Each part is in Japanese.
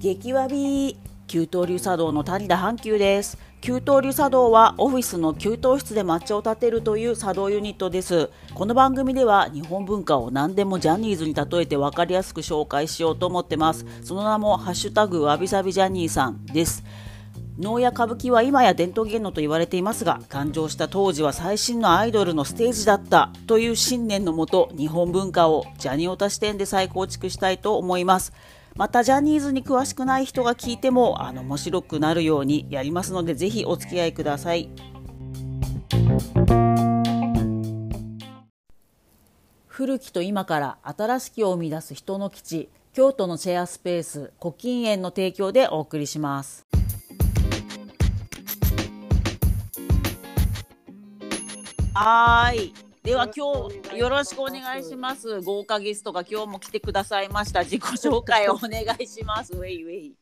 激わび給湯流茶道の谷田阪急です。給湯流茶道はオフィスの給湯室で抹茶を立てるという茶道ユニットです。この番組では日本文化を何でもジャニーズに例えて分かりやすく紹介しようと思ってます。その名もハッシュタグわびさびジャニーさんです。能や歌舞伎は今や伝統芸能と言われていますが誕生した当時は最新のアイドルのステージだったという信念のもと日本文化をジャニオタ視点で再構築したいと思います。またジャニーズに詳しくない人が聞いてもあの面白くなるようにやりますのでぜひお付き合いください。古きと今から新しきを生み出す人の基地京都のシェアスペース古今園の提供でお送りします。はい。では今日よろしくお願いします。豪華ゲストが今日も来てくださいました。自己紹介をお願いします。ウェイウェイ。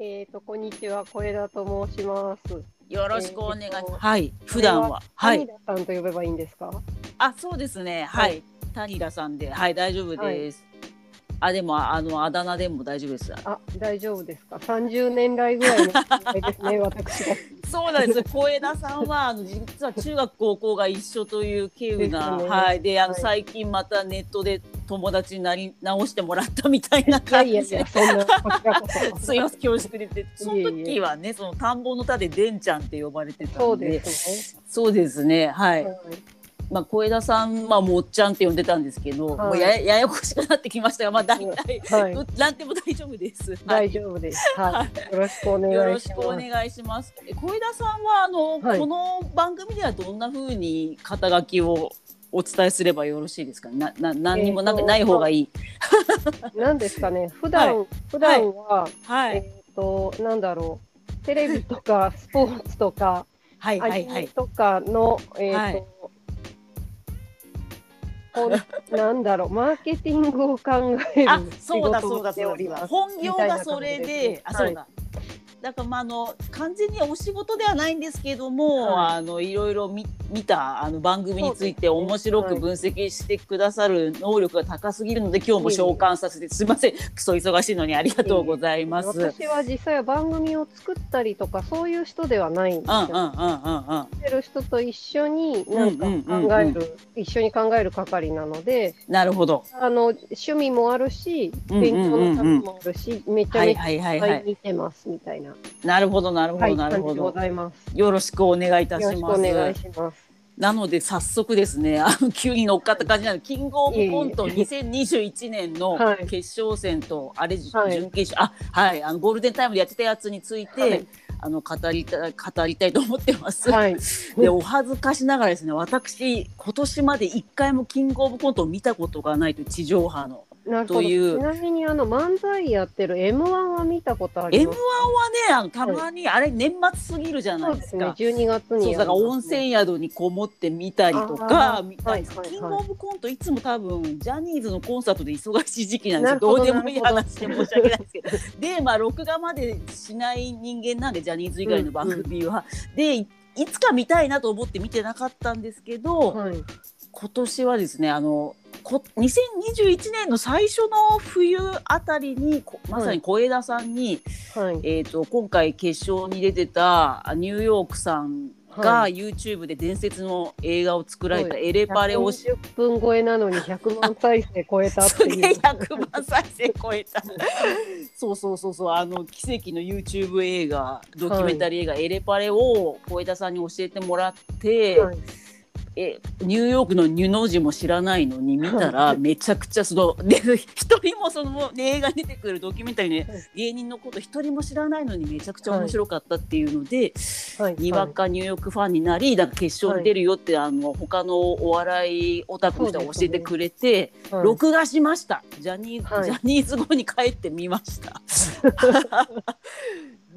えっ、とこんにちは。小枝と申します。よろしくお願いします、えーとはい。普段は。はい。さんと呼べばいいんですか？あそうですね。はい、谷田さんで。はい。大丈夫です、あでもあのあだ名でも大丈夫ですあ大丈夫ですか？三十年来ぐらいですね 私が。そうなんです。小枝さんはあの実は中学高校が一緒という稀有な、ですねはいであの、はい最近またネットで友達になり直してもらったみたいな感じでいやいや。そ。すいません恐縮でてその時はねその田んぼの田ででんちゃんって呼ばれてたそうんでですそうですねはい、ね。はいまあ小枝さんまあもっちゃんって呼んでたんですけど、はいもうやややこしくなってきましたがまあ大体、はい。うなんでも大丈夫です。はい大丈夫です。はい。よろしくお願いします。よろしくお願いします。え小枝さんはあの、はいこの番組ではどんな風に肩書きをお伝えすればよろしいですか？なな何にもな,、えーとない方がいい。なんですかね。普段、は普段は、はい、えっ、となんだろう。テレビとかスポーツとか、はいはいはい。とかの、えっ、と、はいこうなんだろうマーケティングを考えるあ仕そうだ事をしております。だ。本業がそれで、あそうはいだ。だからまああの完全にお仕事ではないんですけども、はいあのいろいろ見見たあの番組について面白く分析してくださる能力が高すぎるので、今日も召喚させてすみません クソ忙しいのにありがとうございます。私は実際は番組を作ったりとかそういう人ではないんですよ。うんうんうんうんてる人と一緒になんか考える、一緒に考える係なので、なるほど。あの趣味もあるし、勉強のためもあるし、めちゃはいめちゃはいはいはい。見てますみたいな、なるほどなるほどはい、なるほど。ざいます。よろしくお願いいたよろしくおします。願いします。なので早速ですね、あの急に乗っかった感じなので、キングオブコントいえい2021年のはい決勝戦と、あれ、はい準決勝、あ、はい、あのゴールデンタイムでやってたやつについて、はいあの語りたい語りたいと思ってます。はい。でお恥ずかしながらですね私今年まで一回もキングオブコントを見たことがないと地上波のというなみにあの漫才やってる M1 は見たことあ m 1りはます。ねあのたまに、あれ年末すぎるじゃないうですか。。12月にそうだから温泉宿にこもって見たりとあかー見たりはいはいはいキングオブコントいつも多分ジャニーズのコンサートで忙しい時期なんですよどどうでもいい話で申し訳ないですけどでまあ録画までしない人間なんでジャニーズ以外の番組は、でいいつか見たいなと思って見てなかったんですけど、はい。今年はですねあのこ2021年の最初の冬あたりにこまさに小枝さんに、はい。えー、と今回決勝に出てたあニューヨークさんがは YouTube で伝説の映画を作られたはい。エレパレをし、140分超えなのに100万再生超えたっていう。100万再生超えた。そうそうそうそうあの奇跡の YouTube 映画ドキュメンタリー映画、エレパレを小枝さんに教えてもらって、はいえニューヨークのニュの字も知らないのに見たらめちゃくちゃそので一人もその、ね、映画に出てくるドキュメンタリーの、ね、芸人のこと一人も知らないのにめちゃくちゃ面白かったっていうので、はい。にわかニューヨークファンになりなんか決勝に出るよって、あの他のお笑いオタクの人が教えてくれて、はい。録画しました。ジャニージャニーズ後に帰ってみました。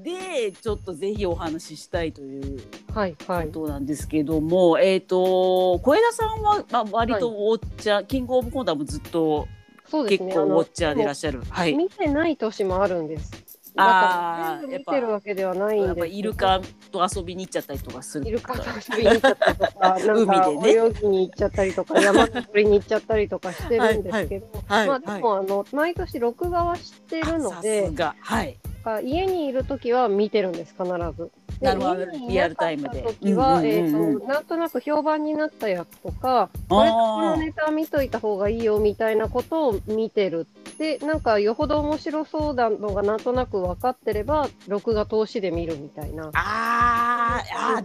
でちょっとぜひお話ししたいというはいはい。ことなんですけども、えっ、と小枝さんは、まあ、割とウォッチャー、キングオブコントはずっとそうですね。結構ウォッチャーでいらっししゃる。はい。見てない年もあるんです。だから全部見てるわけではないんですイルカと遊びに行っちゃったりとかする。イルカと遊びに行っちゃったりとか、海でね。泳ぎに行っちゃったりとか、山登りに行っちゃったりとかしてるんですけど、はいはいまあでもあの毎年録画はしてるのさですが。はいか家にいる時は見てるんです必ず。でなるほどリアルタイムで時は、えーとなんとなく評判になったやつとか、これとこのネタ見といた方がいいよみたいなことを見てるでなんかよほど面白そうなのがなんとなく分かってれば録画通しで見るみたいな。あーあ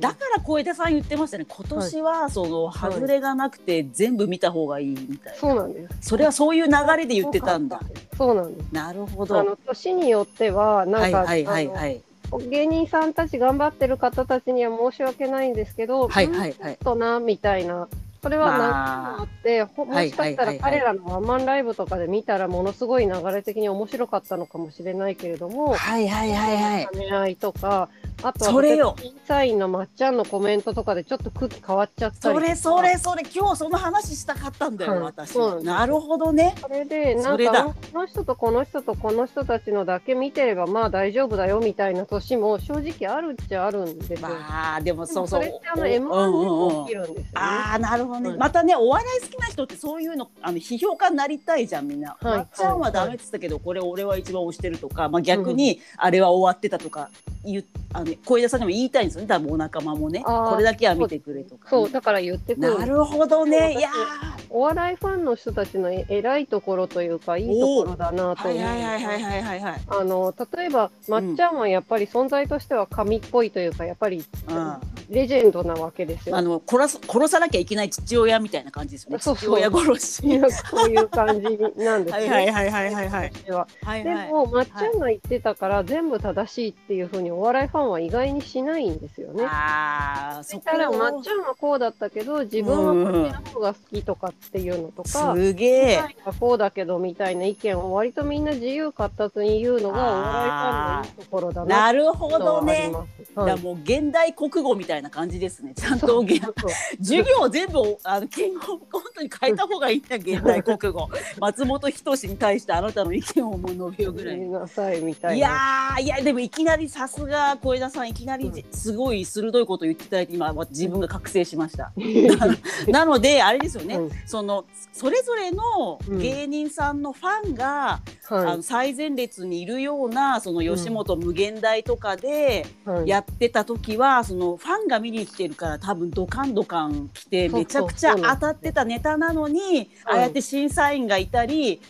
だから小枝さん言ってましたね。今年はその外れがなくて全部見た方がいいみたいな、そうなんです。それはそういう流れで言ってたんだ。そうなんです。なるほあどの年によってはなんか、はいはいはい芸人さんたち頑張ってる方たちには申し訳ないんですけど、はいはいはい。うんちょっとなみたいな。それは何かあって、ほもしかしたら彼らのワンマンライブとかで見たらものすごい流れ的に面白かったのかもしれないけれども、はいはいはいはい兼ね合いとか、あとはそれよ審査員のまっちゃんのコメントとかでちょっと空気変わっちゃったりそれそれそれ今日その話したかったんだよ、はい私そうなるほどねそれで、なんか、この人とこの人とこの人たちのだけ見てれば、まあ大丈夫だよみたいな年も正直あるっちゃあるんですよ。まあでもそうそうそれってあのお M1 で起きるんですよね。ああなるほどね、はいまたねお笑い好きな人ってそういうのあの批評家になりたいじゃんみんな、はい。まっちゃんはダメって言ってたけど、これ俺は一番推してるとか、まあ、逆にあれは終わってたとか言うあの小枝さんにも言いたいんですよね。多分お仲間もね。これだけは見てくれとかね、そう、だから言ってくる。なるほどね。いやお笑いファンの人たちのえ偉いところというか、いいところだなと思う。ーはいはいはいはいはいはいはい。あの例えば、まっちゃんはやっぱり存在としては神っぽいというか、やっぱりうん。レジェンドなわけですよ。あの殺す殺さなきゃいけない父親みたいな感じですよね。そうそう。父親殺し。そういう感じなんですね。はいはいはいはいはいはい。私は。はいはい。でも、まっちゃんが言ってたから、全部正しいっていうふうにお笑いファンは意外にしないんですよね。ああそしたら、まっちゃんはこうだったけど、自分はこっちの方が好きとかっていうのとか、すげえ。こうだけどみたいな意見を割とみんな自由闊達に言うのがお笑いファンのいいところだな。なるほとどね。はいもう現代国語みたいな感じですね。ちゃんと 授業を全部あの健康コントに変えた方がいいんだ現代国語。松本人志に対してあなたの意見をもう述べようぐらい。いみたいいな。やーいやでもいきなりさすが小枝さんいきなりじすごい鋭いことを言っていただいて今自分が覚醒しました。なのであれですよね、うんそのそれぞれのうん。芸人さんのファンが、あはの最前列にいるようなその吉本無限大とかでやってた時は、そのファンが見に来てるから多分ドカンドカン来てめちゃくちゃ当たってたネタなのにああやって審査員がいたり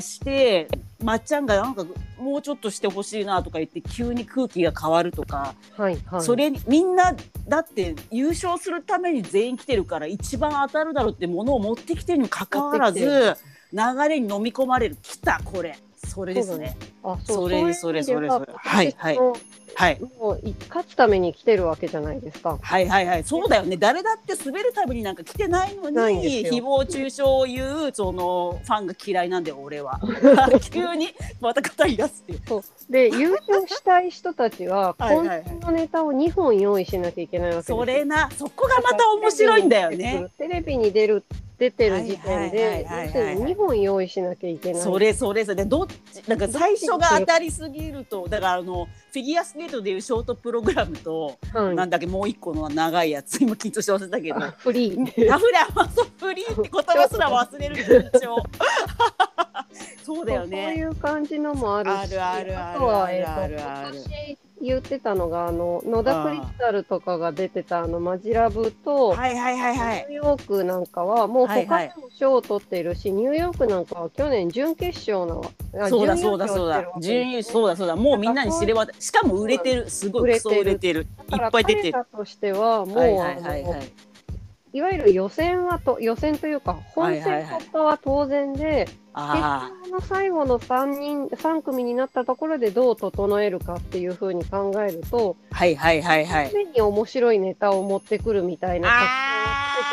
してまっちゃんがなんかもうちょっとしてほしいなとか言って急に空気が変わるとか、はいはい。それにみんなだって優勝するために全員来てるから一番当たるだろうってものを持ってきてるにもかかわらず流れに飲み込まれる。来たこれ。それですね。あそれそれそれそれはいはい。私もはい。もうい勝つために来てるわけじゃないですか。はいはいはい。そうだよね。誰だって滑るためになんか来てないのに誹謗中傷を言うそのファンが嫌いなんだよ俺は。急にまた語り出すっていう。そう。で優勝したい人たちは今週のネタを2本用意しなきゃいけないわけですよ。それな。そこがまた面白いんだよね。テレビに出る出てる時点はいではいはいはいはい。要するに2本用意しなきゃいけない。それそれそれ。でどっちなんか最初が当たりすぎるとだからあのフィギュアスケートでいうショートプログラムと、はい。なんだっけもう一個の長いやつ今緊張して忘れたけど。フリー。タフラマソフリーって言葉すら忘れる緊張 そうだよそうねいう感じのもあるし、あるあるあるあっ、と、るある今年言ってたのが、あの、野田クリスタルとかが出てた、あの、マジラブと、はいはいはいはい。ニューヨークなんかは、もう他でも賞を取っているし、ニューヨークなんかは去年準決勝の、あそうだそうだそうだ。準優そうだそうだ。もうみんなに知れ渡しかも売れてる。すごい売れてる。いだからっぱい出てる。としては、もう、はいはいはいいわゆる予選はと、予選というか、本はいはいはい。戦突破は当然で、あ決勝の最後の3人、3組になったところでどう整えるかっていうふうに考えると、あはいはいはいはい。常に面白いネタを持ってくるみたいな作あ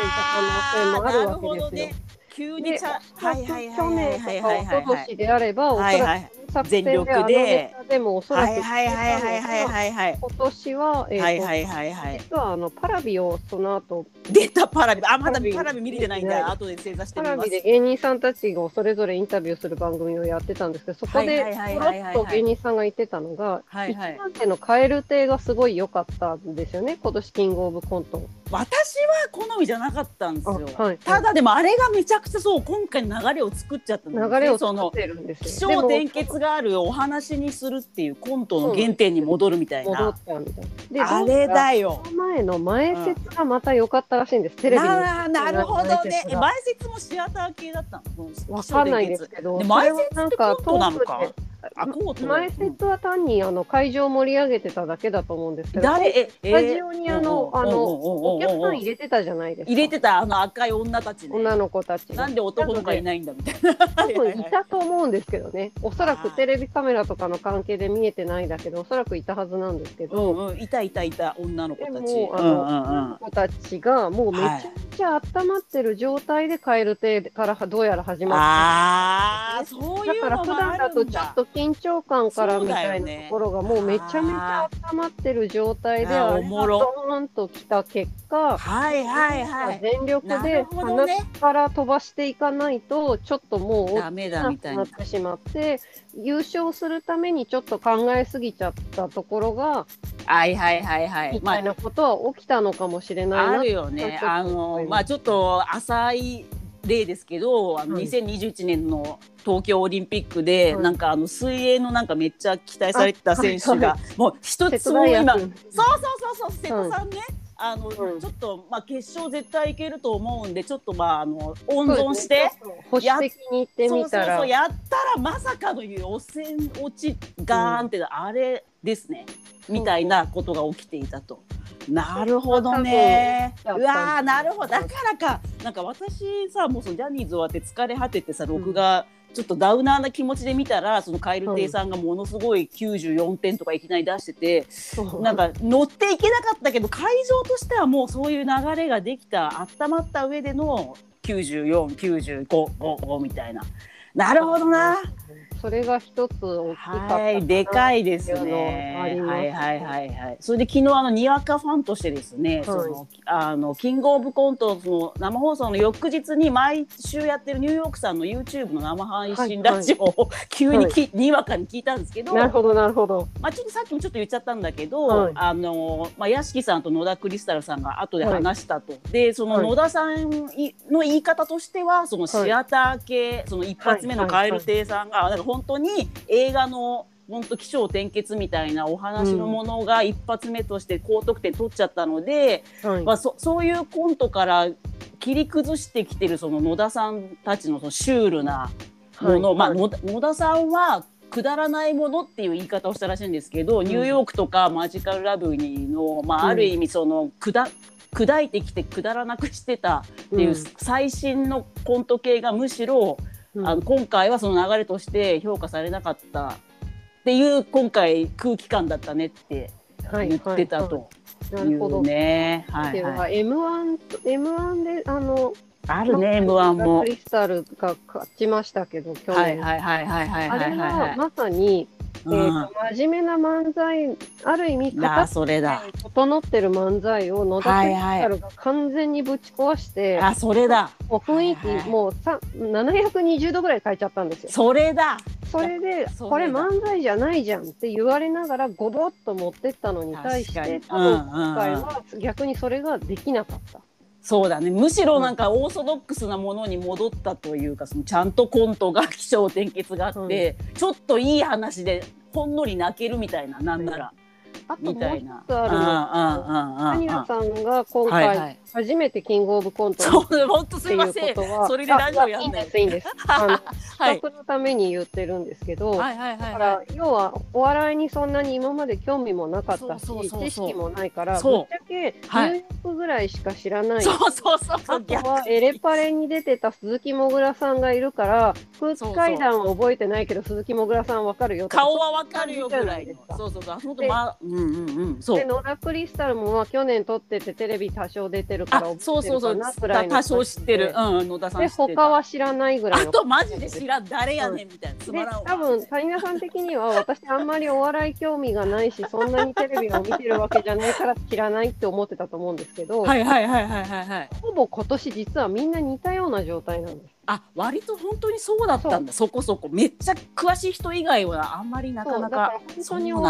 戦をつけていた可能性もあるわけですよ。ね。急にで、はいはいはい去年はいはいはい。とか一昨年であれば、おそらく全力で。でもおそらくはいはいはいはいはいはい。はい今年は、えーとはいはいはいはい。実はあのパラビをその後出たパラビ。あまだパラビ見れてないんねだ後で正座してパみます。ラビで芸人さんたちがそれぞれインタビューする番組をやってたんですけどそこではいはいポロはいはいはいッと芸人さんが言ってたのが、一番手の蛙亭がすごい良かったんですよね今年キングオブコント。私は好みじゃなかったんですよ、あはい。ただでもあれがめちゃくちゃそう今回の流れを作っちゃったんですね。流れをその作ってるんです気よ。象転結があるお話にするっていうコントの原点に戻るみたい戻なったみたいな。であれだよ。前の前説がまた良かったらしいんです、テレビに。ななるほどね。え前説もシアター系だったの？わかんないですけど、前説ってなんか？コントなのかあコートで前説は単にあの会場を盛り上げてただけだと思うんですけど、誰？ええスタジオにあの、あの、お客さん入れれてたじゃないですか。入れてたあの赤い女たちね。女の子たちがなんで男の子がいないんだみたいな。多分いたと思うんですけどね。おそらくテレビカメラとかの関係で見えてないだけど、おそらくいたはずなんですけうど、んうん。いたいたいた女の子でたち。も、あうんうん子たちがもうめちゃくちゃ温まってる状態で蛙亭からどうやら始まってああそういうだ。から普のもあ段だとるんだちょっと緊張感からみたいなところがもうめちゃめちゃ温まってる状態であれドーンときた結果、はいはいはい。全力なで鼻から飛ばしていかないとちょっともうダメだみたいななってしまって優勝するためにちょっと考えすぎちゃったところが、はいはいはいはい。まみたいなことは起きたのかもしれないあ、なあるよね。あのまあちょっと浅い例ですけどあのはい。2021年の東京オリンピックで、はい。なんかあの水泳のなんかめっちゃ期待されてた選手が、あはもう一瀬つも今そうそうそうそう瀬戸さんね、あの、うんちょっとまあ決勝絶対いけると思うんでちょっとまああの温存して。保守的に言ってみたら。そうそうそうやったらまさかの予選落ちガーンって、あれですね。みたいなことが起きていたと。なるほどね。うわーなるほど。だからかなんか私さもうそのジャニーズ終わって疲れ果ててさ録画、ちょっとダウナーな気持ちで見たらその蛙亭さんがものすごい94点とかいきなり出してて、なんか乗っていけなかったけど会場としてはもうそういう流れができた温まった上での9495みたいな。なるほどな。それが一つ大きかったはい、でかいですね。のありますはいはいはいはい。それで昨日あのにわかファンとしてですね、そのあのキングオブコントその生放送の翌日に毎週やってるニューヨークさんの YouTube の生配信ラジオを急にき、にわかに聞いたんですけど、なるほどなるほど。まあちょっとさっきもちょっと言っちゃったんだけど、はいあのまあ屋敷さんと野田クリスタルさんが後で話したと。でそのはい野田さんいの言い方としてはそのシアター系、その一発目のはい蛙亭さんが、なんか本当に映画の本当起承転結みたいなお話のものが一発目として高得点取っちゃったので、はい。まあ、そそういうコントから切り崩してきてるその野田さんたちのそのシュールなもの、まあ、はい。はい野田さんはくだらないものっていう言い方をしたらしいんですけど、ニューヨークとかマジカルラブリーの、まあ、ある意味そのくだ砕いてきてくだらなくしてたっていう最新のコント系がむしろ、うんあの今回はその流れとして評価されなかったっていう今回空気感だったねってはい言ってたというなるほど。ね。ははいは M1 と M1 であのあるね M1 もク。リスタルが勝ちましたけど去年。はいはいはいはいはいあれはいはいは。はいまさに、え真面目な漫才ある意味あ形それだ。整ってる漫才を野田クリスタルが完全にぶち壊して、あそれだ。もう雰囲気、はいはいもうさ720度ぐらい変えちゃったんですよ。それだ。それでこれ漫才じゃないじゃんって言われながらごぼっと持ってったのに対して今回は逆にそれができなかった。そうだね。むしろなんかオーソドックスなものに戻ったというか、そのちゃんとコントが起承転結があって、ちょっといい話でほんのり泣けるみたいな、なんなら。あともう一。つあるのんうんうんうん田さんが今回。初めてキングオブコントそう、に本当すいませんそれでラジオやんないあいいんです、いいんです。あの、はい企画のために言ってるんですけど、だから、要は、お笑いにそんなに今まで興味もなかったし、知識もないから、ぶっちゃけ、ニュはいーヨークぐらいしか知らない。い。そうそうそうそあう。とは、エレパレに出てた鈴木もぐらさんがいるから、空気階段は覚えてないけど、鈴木もぐらさんわかるよ顔はわかるよぐらいの。そうそうそう。本当まあ、うんうんうん。そうで。野田クリスタルもまあ去年撮っててテレビ多少出てるからそうそうそう。多少知ってる。うん、野田さんで。他は知らないぐらいのあとマジで知ららん誰やねんみたいなつまでらんわ多分谷名さん的には私あんまりお笑い興味がないしそんなにテレビを見てるわけじゃないから知らないって思ってたと思うんですけど、はいはいはいはいはいはいほぼ今年実はみんな似たような状態なんです。あ割と本当にそうだったんだ。そこそこ。めっちゃ詳しい人以外はあんまりなかなそうだからか本当に好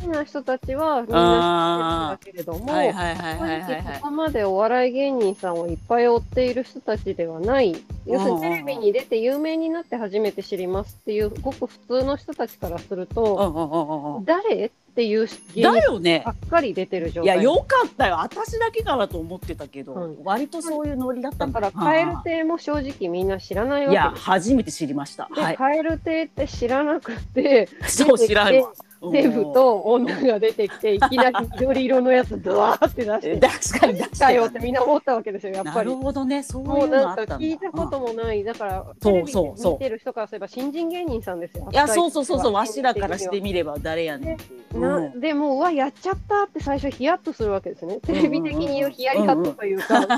きな人たちはみんな知ってるんだけれども、はいはいはい正はいはい直はい。ここまでお笑い芸人さんをいっぱい追っている人たちではない。要するにテレビに出て有名になって初めて知りますっていうごく普通の人たちからするうと、誰？っていう芸だ人よね。ばっかり出てる状いや態よかったよ。私だけかなと思ってたけど、うん。割とそういうノリだったんだから蛙亭も正直みんな知らないいやわけです。初めて知りました。で、はい。蛙亭って知らなくて、そう知らんわデブと女が出てきて、いきなり緑色のやつ、ドワーって出して、確かに確だかに。よってみんな思ったわけですよ、やっぱりなる。ほどね。そうもいううのあったんだ。聞いたこともない、だから、そうテレビでそうそう。見てる人からすれば、新人芸人さんですよ。いやそうそうそうそう。わしらからしてみれば誰やねんう。ん。でも、うわ、やっちゃったって最初、ヒヤッとするわけですね。テレビ的に言うヒヤリハットというか、やっち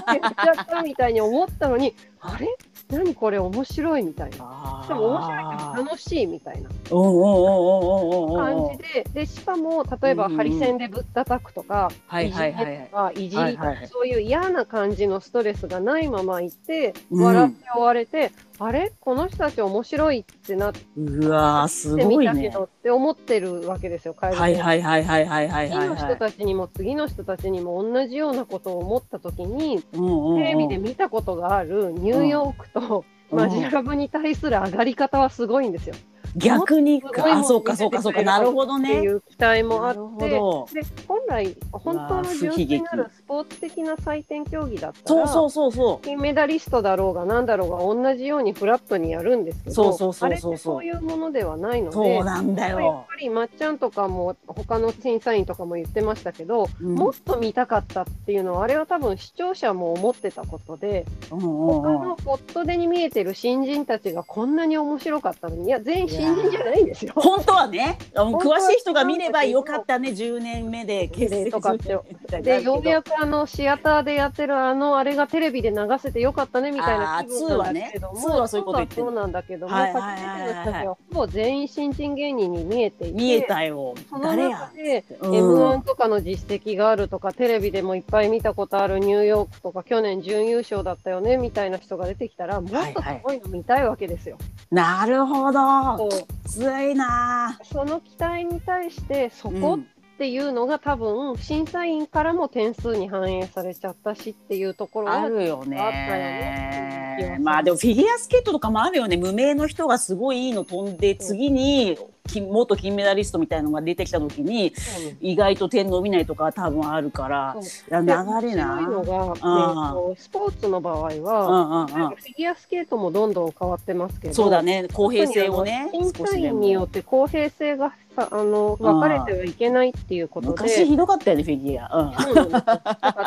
ゃったみたいに思ったのに、あれ？何これ面白いみたいな。あしかも面白いけど楽しいみたいな。うんうんうんうんうんうんう。ん感じで、でしかも例えばうんうん。ハリセンでぶったたくとか、はいはいはいい。じめとかいじりとか、そういう嫌な感じのストレスがないままいて、うん。笑って終われて、あれ？この人たち面白いってなってうわーすみたけごいって思ってるわけですよ、カエルはいはいはいはいはいはい次の人たちにも次の人たちにも同じようなことを思った時に、うんうんうん。テレビで見たことがあるニューヨークと、うん。マジラブに対する上がり方はすごいんですよ。逆にあそうかそうかそうか。なるほどってねいう期待もあって、で本来、本当の純粋なるスポーツ的な採点競技だったら、そうそうそうそう。金メダリストだろうがなんだろうが同じようにフラットにやるんですけど、そうそうそうそうそう。あれってそういうものではないので、そうなんだやっよぱりまっちゃんとかも他の審査員とかも言ってましたけど、うん。もっと見たかったっていうのはあれは多分視聴者も思ってたことで、うんうん他うん。のポットでに見えてる新人たちがこんなに面白かったのにいや全員新人じゃないんですよ。本当はね、詳しい人が見ればよかったね、10年目で。結成とかって。10年みたいなでようやくあのシアターでやってるあのあれがテレビで流せてよかったねみたいな気分なんだけれども、2はね。2はそういうこと言ってるそうなんだけども、はほぼ全員新人芸人に見えていて見えたよ。その誰や中で、うん。M1 とかの実績があるとか、テレビでもいっぱい見たことあるニューヨークとか、去年準優勝だったよねみたいな人が出てきたら、もっとすごいの見たいわけですよ。なるほどついな。その期待に対して、そうんこっていうのが多分、審査員からも点数に反映されちゃったしっていうところは、あるよあったよね。ねまあでもフィギュアスケートとかもあるよね。無名の人がすごいいいの飛んで次に金元金メダリストみたいのが出てきた時にそう意外と点伸びないとか多分あるからそういや流れない？のが、うん。えーとスポーツの場合うは、んうんうん。フィギュアスケートもどんどん変わってますけど、そうだね。公平性をね審査員によって公平性がさ あの分かれてはいけないっていうことで。昔ひどかったよねフィギュア。うん。そう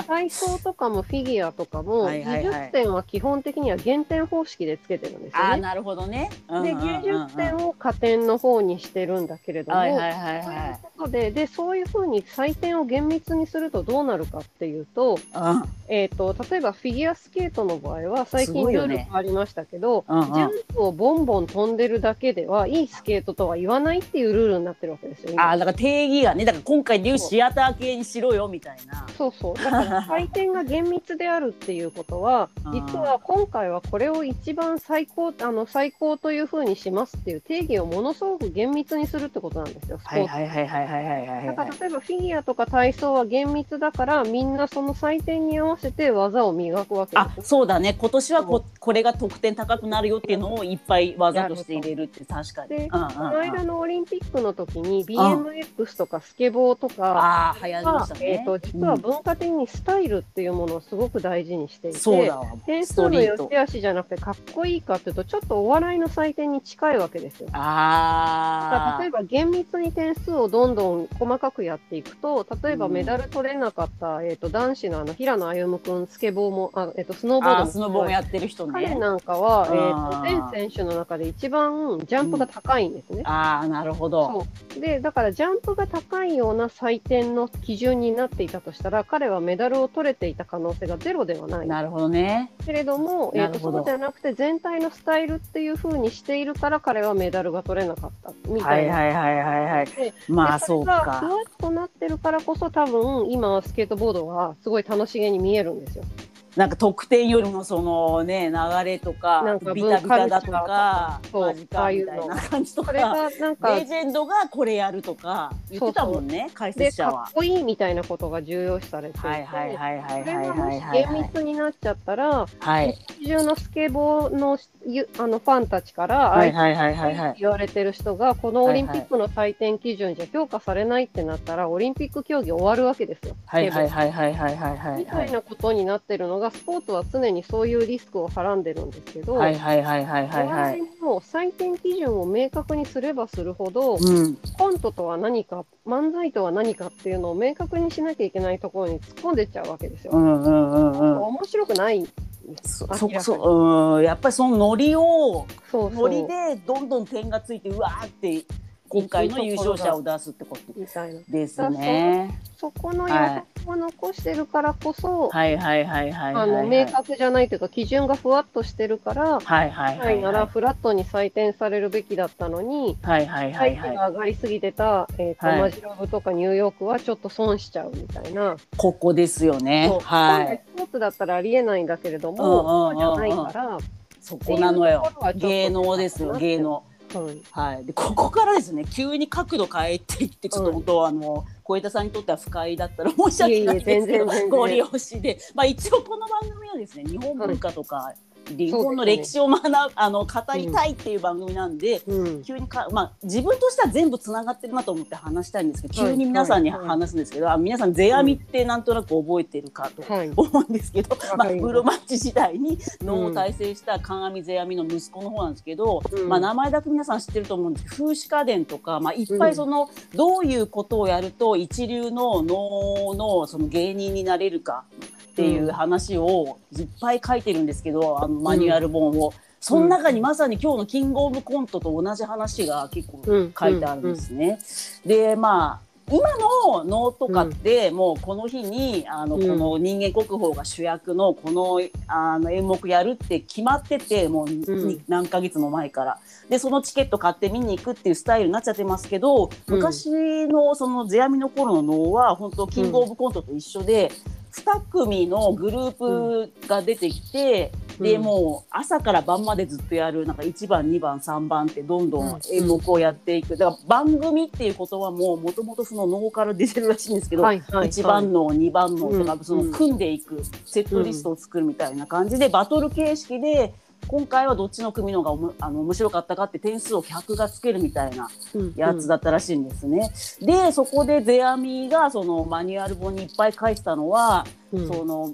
体操とかもフィギュアとかも はいはいはい。20点は基本的には減点方式でつけてるんですよね。ああなるほどね。で90点を加点の方にしてるんだけれども、はいはいはいそういうはい。ことででそういうふうに採点を厳密にするとどうなるかっていうと,、うんえー、と例えばフィギュアスケートの場合は最す近ルール変わりましたけど、うんうんジャンプをボンボン飛んでるだけではいいスケートとは言わないっていうルールになってるわけですよ。今ああだから定義がねだから今回でいうシアター系にしろよみたいな。そうそう。だから採点が厳密であるっていうことは実は今回はこれを一番最高、あの、最高というふうにしますっていう定義をものすごく厳密にするってことなんですよ、スポーツ。はいはいはいはいはいはい、だから例えばフィギュアとか体操は厳密だから、みんなその採点に合わせて技を磨くわけですあそうだね、今年はここれが得点高くなるよっていうのをいっぱい技として入れるって、確かに。で、この間のオリンピックの時に、BMX とかスケボーとか、あ、えと、実は文化的にスタイルっていうものをすごく大事にしていて、うん、点数の良し悪しじゃなくて、かっこいいかっていうと、ちょっとお笑いの採点に近いわけですよ。あか例えば厳密に点数をどんどん細かくやっていくと例えばうんメダル取れなかった、えー、と男子のあの平野歩夢君スケボーもあ、えー、とスノーボードスノボもやってる人ね。彼なんかは、えー、と全選手の中で一番ジャンプが高いんですね。ああなるほど。そうで、だからジャンプが高いような採点の基準になっていたとしたら、彼はメダルを取れていた可能性がゼロではない。なるほどね。けれども、えー、となるほどそうじゃなくて、全体のスタイルっていう風にしているから、彼はメダルが取れなかったみたいな。はいはいはいはいはい。でまあでそうか。わっとなってるからこそ、多分今はスケートボードがすごい楽しげに見えるんですよ。なんか得点よりもそのね流れとかなんかビタビタだとかマジかみたいな感じとかなんかレジェンドがこれやるとか言ってたもんね解で説者はかっ。こいいみたいなことが重要視されていて、はいはいはいはいこれはいがもしはいはい厳密になっちゃったら、はい日中のスケボーのゆあのファンたちから、はいはいはいはいはい。言われてる人が、このオリンピックの採点基準じゃ評価されないってなったら、オリンピック競技終わるわけですよ。はいはいはいはいはいはいはいみたいなことになってるのが、スポーツは常にそういうリスクをはらんでるんですけど、はいはいはいはいはいおはい。笑いも採点基準を明確にすればするほど、うんコントとは何か、漫才とは何かっていうのを明確にしなきゃいけないところに突っ込んでっちゃうわけですよ。うんうんうんうん。面白くないそそそううんやっぱりそのノリをそうノリでどんどん点がついてうわーって今回の優勝者を出すってこと。ですね。そこの予測を残してるからこそ、はいはいはいはいはいあのはい。明確じゃないというか、基準がふわっとしてるから、はいはいははいいならはい。フラットに採点されるべきだったのに、はいはいはいはい。が上がりすぎてた、えーとはいマジロブとかニューヨークはちょっと損しちゃうみたいな、ここですよね。はい。スポーツだったらありえないんだけれどうんも、うんうんうんそうじゃないから、そこなのよ芸能ですよ芸能。はいはい。でここからですね 急に角度変えていってちょっと本当あの小枝さんにとっては不快だったら申し訳ないですけどご利用しで。まあ一応この番組はですね日本文化とか日本の歴史を学ぶ あの語りたいっていう番組なんで。うん。急にか、まあ、自分としては全部つながってるなと思って話したいんですけど、はい急に皆さんにはい話すんですけど、あ皆さん世阿弥ってなんとなく覚えてるかとはい。思うんですけど、まあ、わかります。室町時代に能を大成した観阿弥世阿弥の息子の方なんですけど、うん。まあ、名前だけ皆さん知ってると思うんですけど風刺家電とか、まあ、いっぱいその、どういうことをやると一流の能のその芸人になれるかっていう話をいっぱい書いてるんですけどあのマニュアル本を。その中にまさに今日のキングオブコントと同じ話が結構書いてあるんですね。でまあ今の能とかって、もうこの日にあの、うん。この人間国宝が主役のこのあの演目やるって決まっててもう、何ヶ月も前から。でそのチケット買って見に行くっていうスタイルになっちゃってますけど、うん昔のその世阿弥の頃の能は本当キングオブコントと一緒で、2組のグループが出てきて、でうん。もう朝から晩までずっとやるなんか1番2番3番ってどんどうん。ん演目をやっていく。だから番組っていう言葉ももともとその能から出てるらしいんですけど、はいはい1番能2番能とか、うん。その組んでいくセットリストを作るみたいな感じで、バトル形式で今回はどっちの組のがおもあの面白かったかって点数を客がつけるみたいなやつだったらしいんですね。でそこで世阿弥がそのマニュアル本にいっぱい書いてたのは、うん。その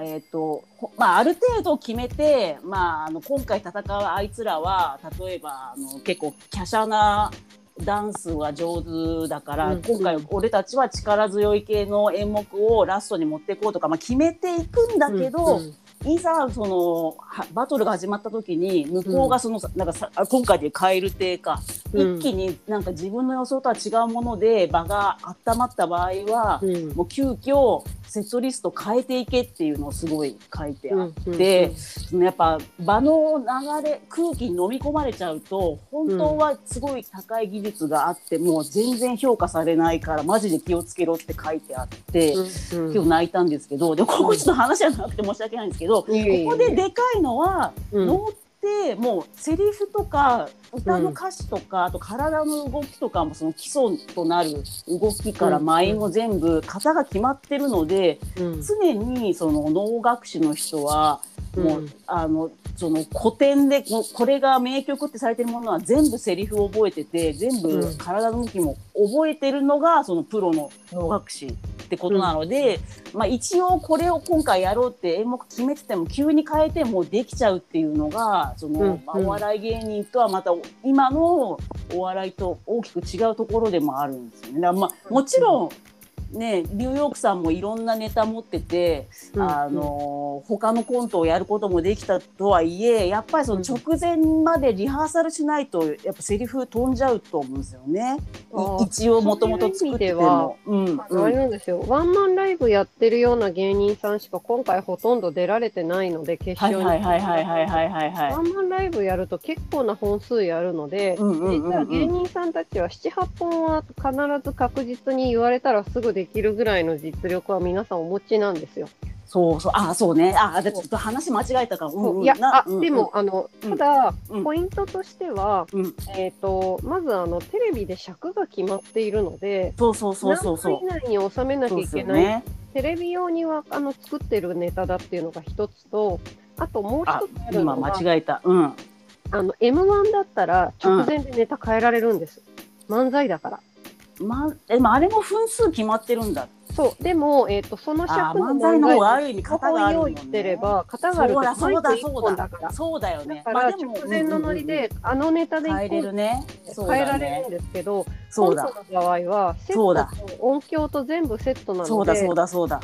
えーとほまあ、ある程度決めて、まあ、あの今回戦うあいつらは例えばあの結構華奢なダンスが上手だから、うん。今回俺たちは力強い系の演目をラストに持っていこうとか、まあ、決めていくんだけど、うんいざそのはバトルが始まった時に向こうがその、なんかさあ今回で蛙亭か、うん。一気になんか自分の予想とは違うもので場が温まった場合は、うん。もう急遽セットリスト変えていけっていうのをすごい書いてあっうんて、そのやっぱ場の流れ空気に飲み込まれちゃうと本当はすごい高い技術があって、もう全然評価されないからマジで気をつけろって書いてあって。うんうん。今日泣いたんですけどでここちょっと話じゃなくて申し訳ないんですけど、いえいえいえ。ここででかいのは、うん。能ってもうセリフとか歌の歌詞とか、あと体の動きとかもその基礎となる動きから舞も全部型が決まってるので、うん。常にその能楽師の人はもう、うんあのその古典でここれが名曲ってされてるものは全部セリフを覚えてて全部うん。体の動きも覚えてるのがそのプロの能楽師ってことなので、まあ、一応これを今回やろうって演目決めてても急に変えてもできちゃうっていうのがその、うんまあお笑い芸人とはまた今のお笑いと大きく違うところでもあるんですよね。まあもちろんねニューヨークさんもいろんなネタ持ってて、うんあの他のコントをやることもできたとはいえやっぱりその直前までリハーサルしないとやっぱセリフ飛んじゃうと思うんですよね。あーい一応もともと作ってても。うんあのあれなんですよ、ワンマンライブやってるような芸人さんしか今回ほとんど出られてないので、決はい勝に。はいはいはいはいはいはいはいワ。ンマンライブやると結構な本数やるので、うんうんうんうん実は芸人さんたちは7、8本は必ず確実に言われたらすぐできるぐらいの実力は皆さんお持ちなんですよ。そうそうあそうねあでちょっと話間違えたか。うんうんいや、あ、なうんうんでも、あの、うんただ、うんポイントとしては、うんえっ、と、まずあの、テレビで尺が決まっているので、そうそうそうそうそう。以内に収めなきゃいけない、よね。テレビ用にはあの作ってるネタだっていうのが一つと、あともうあ一つある今のが、間違えた。うん。あの、M1 だったら直前でネタ変えられるんです。漫才だから。まえまああれも分数決まってるんだ。そう。でも、えっ、と、そのあ尺の漫才の方があ漫る意味才型があるもん用意してれね。ば、型があるとそうだそうだ。そうだよだね。からまあでも直前のノリで、あのネタで変えれるね。変えだねられるん。ですけど、そうだコントの場合は、セットと音響と全部セットなのでそうだそう、だそうだ。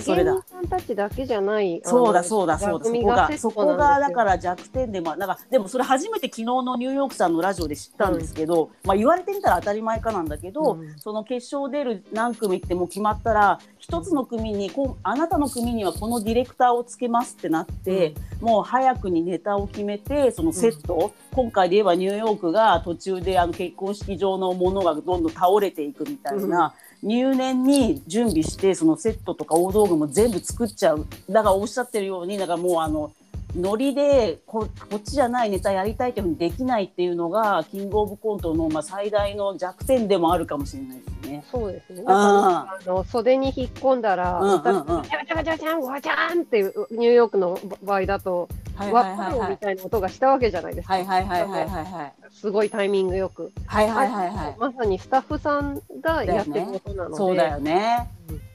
それだ。芸人さんたちだけじゃない、そうだそうだそうだ。そこがそこがだから弱点でまあなんかでもそれ初めて昨日のニューヨークさんのラジオで知ったんですけど、まあ言われてみたら当たり前かなんだけど、うん。その決勝出る何組ってもう決まったら一つの組にこうあなたの組にはこのディレクターをつけますってなって、もう早くにネタを決めてそのセット、今回で言えばニューヨークが途中であの結婚式場のものがどんどん倒れていくみたいな、入念に準備してそのセットとか大道具も全部作っちゃう。だからおっしゃってるようにだからもうあのノリでここっちじゃないネタやりたいっていうふうにできないっていうのがキングオブコントのまあ最大の弱点でもあるかもしれないですね。そうですね。あの袖に引っ込んだら、うんうんうんガチャガチャガチャガチャン、ガチャンっていうニューヨークの場合だと、はいワッはいはいはいパロみたいな音がしたわけじゃないですか。はいはいはいはいはいはいすごいタイミングよく。はいはいはいはいまさにスタッフさんがやってることなので。そうだよね。うん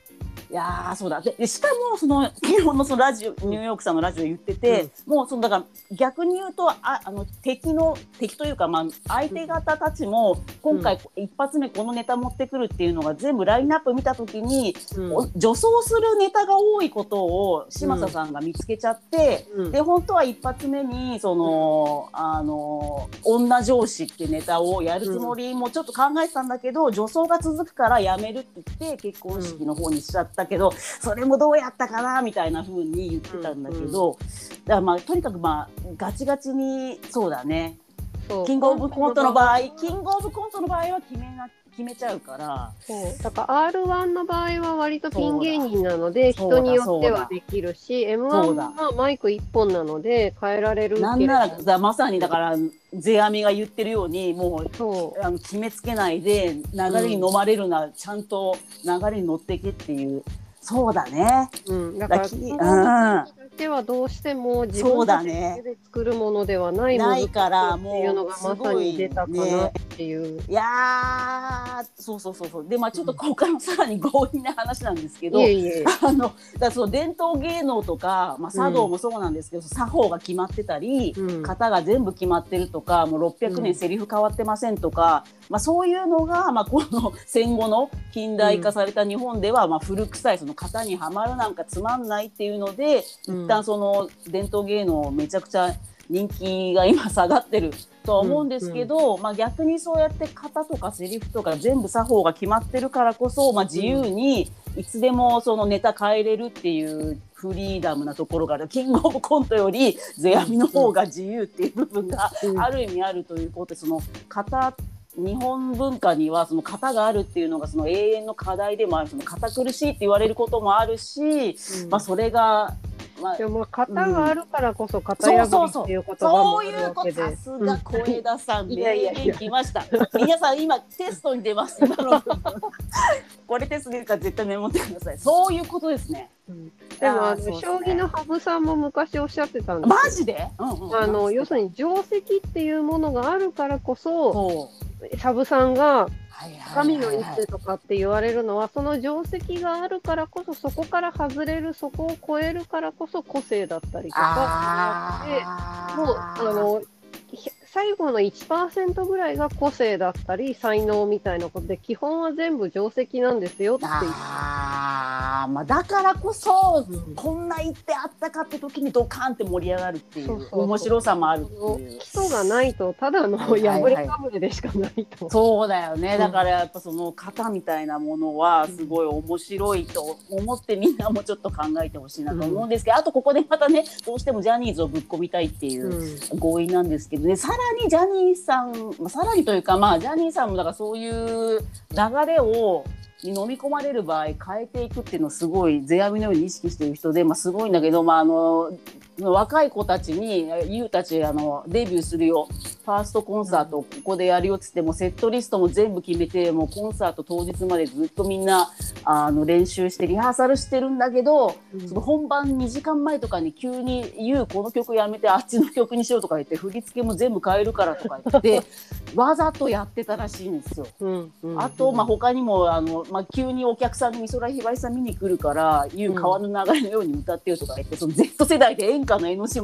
いやーそうだ。ででしかもその昨日のそのラジオニューヨークさんのラジオ言ってて、もうそのだから逆に言うとああの敵の敵というか、まあ、相手方たちも今回一発目このネタ持ってくるっていうのが全部ラインナップ見た時に、うん。お女装するネタが多いことを嶋佐さんが見つけちゃって、うん。で本当は一発目にその、あの女上司ってネタをやるつもりもちょっと考えてたんだけど、女装が続くからやめるって言って結婚式の方にしちゃったけど、それもどうやったかなみたいな風に言ってたんだけど、だからまあとにかくまあガチガチにそうだね。キングオブコントの場合。キングオブコントの場合は決めな決めちゃうから。そう。だから R1 の場合は割とピン芸人なので人によってはできるしそう M1 だ。はマイク1本なので変えられるなんならだまさにだから世阿弥が言ってるようにもうそあの決めつけないで流れに飲まれるな、ちゃんと流れに乗っていけっていうそうだね。う、うん、だからうんだけはどうしても自分たちで作るものではないないから難しさっていうのがまさに出たかなっていう。いやーそうそうそうそう。でまあちょっとここからさらに強引な話なんですけど、いえいえ。あのだその伝統芸能とか、まあ、茶道もそうなんですけど、作法が決まってたり、うん。型が全部決まってるとかもう600うん。年セリフ変わってませんとか、まあ、そういうのが、まあ、この戦後の近代化された日本では、まあ、古臭いその型にはまるなんかつまんないっていうので、うん。一旦その伝統芸能めちゃくちゃ人気が今下がってるとは思うんですけど、まあ、逆にそうやって型とかセリフとか全部作法が決まってるからこそ、まあ、自由にいつでもそのネタ変えれるっていうフリーダムなところがあるキングオブコントより世阿弥の方が自由っていう部分がうん。ある意味あるということでその型日本文化にはその型があるっていうのがその永遠の課題でもあるその堅苦しいって言われることもあるし、うんまあ、それが、まあで、もまあ型があるからこそ型破りっていう言葉もあるそういうわけで。ことさすが小枝さん、名言来ました。皆さん今テストに出ます。これテスト出るから絶対メモってください。そういうことですね。うんでもあの将棋の羽生さんも昔おっしゃってたんですよマジで？うんうんあの要するに定石っていうものがあるからこそそう。羽生さんが神の一手とかって言われるのはその定石があるからこそそこから外れるそこを超えるからこそ個性だったりとかもうあのひ最後の1%ぐらいが個性だったり才能みたいなことで基本は全部定石なんですよっていう。あーまあだからこそ、うんこんな一手あったかって時にドカンって盛り上がるっていう面白さもある基礎がないとただのはいはい。破れかぶれでしかないと。そうだよね、うん。だからやっぱその型みたいなものはすごい面白いと思ってみんなもちょっと考えてほしいなと思うんですけど、あとここでまたねどうしてもジャニーズをぶっ込みたいっていううん。合意なんですけどね。さらにジャニーさん、まあ、さらにというかまあジャニーさんもだからそういう流れをに飲み込まれる場合変えていくっていうのをすごい世阿弥のように意識している人で、まあ、すごいんだけど、まあ、あの若い子たちに「ゆうたちあのデビューするよ。ファーストコンサートをここでやるよ」っつってもセットリストも全部決めてもうコンサート当日までずっとみんなあの練習してリハーサルしてるんだけど、うん。その本番2時間前とかに急に「ゆうこの曲やめてあっちの曲にしよう」とか言って振り付けも全部変えるからとか言って わざとやってたらしいんですよ。うんうん。あと、まあ、他にもあの、まあ、急にお客さんに美空ひばりさん見に来るから「いう川の流れのように歌ってよ」とか言って、その Z 世代で演歌の江も知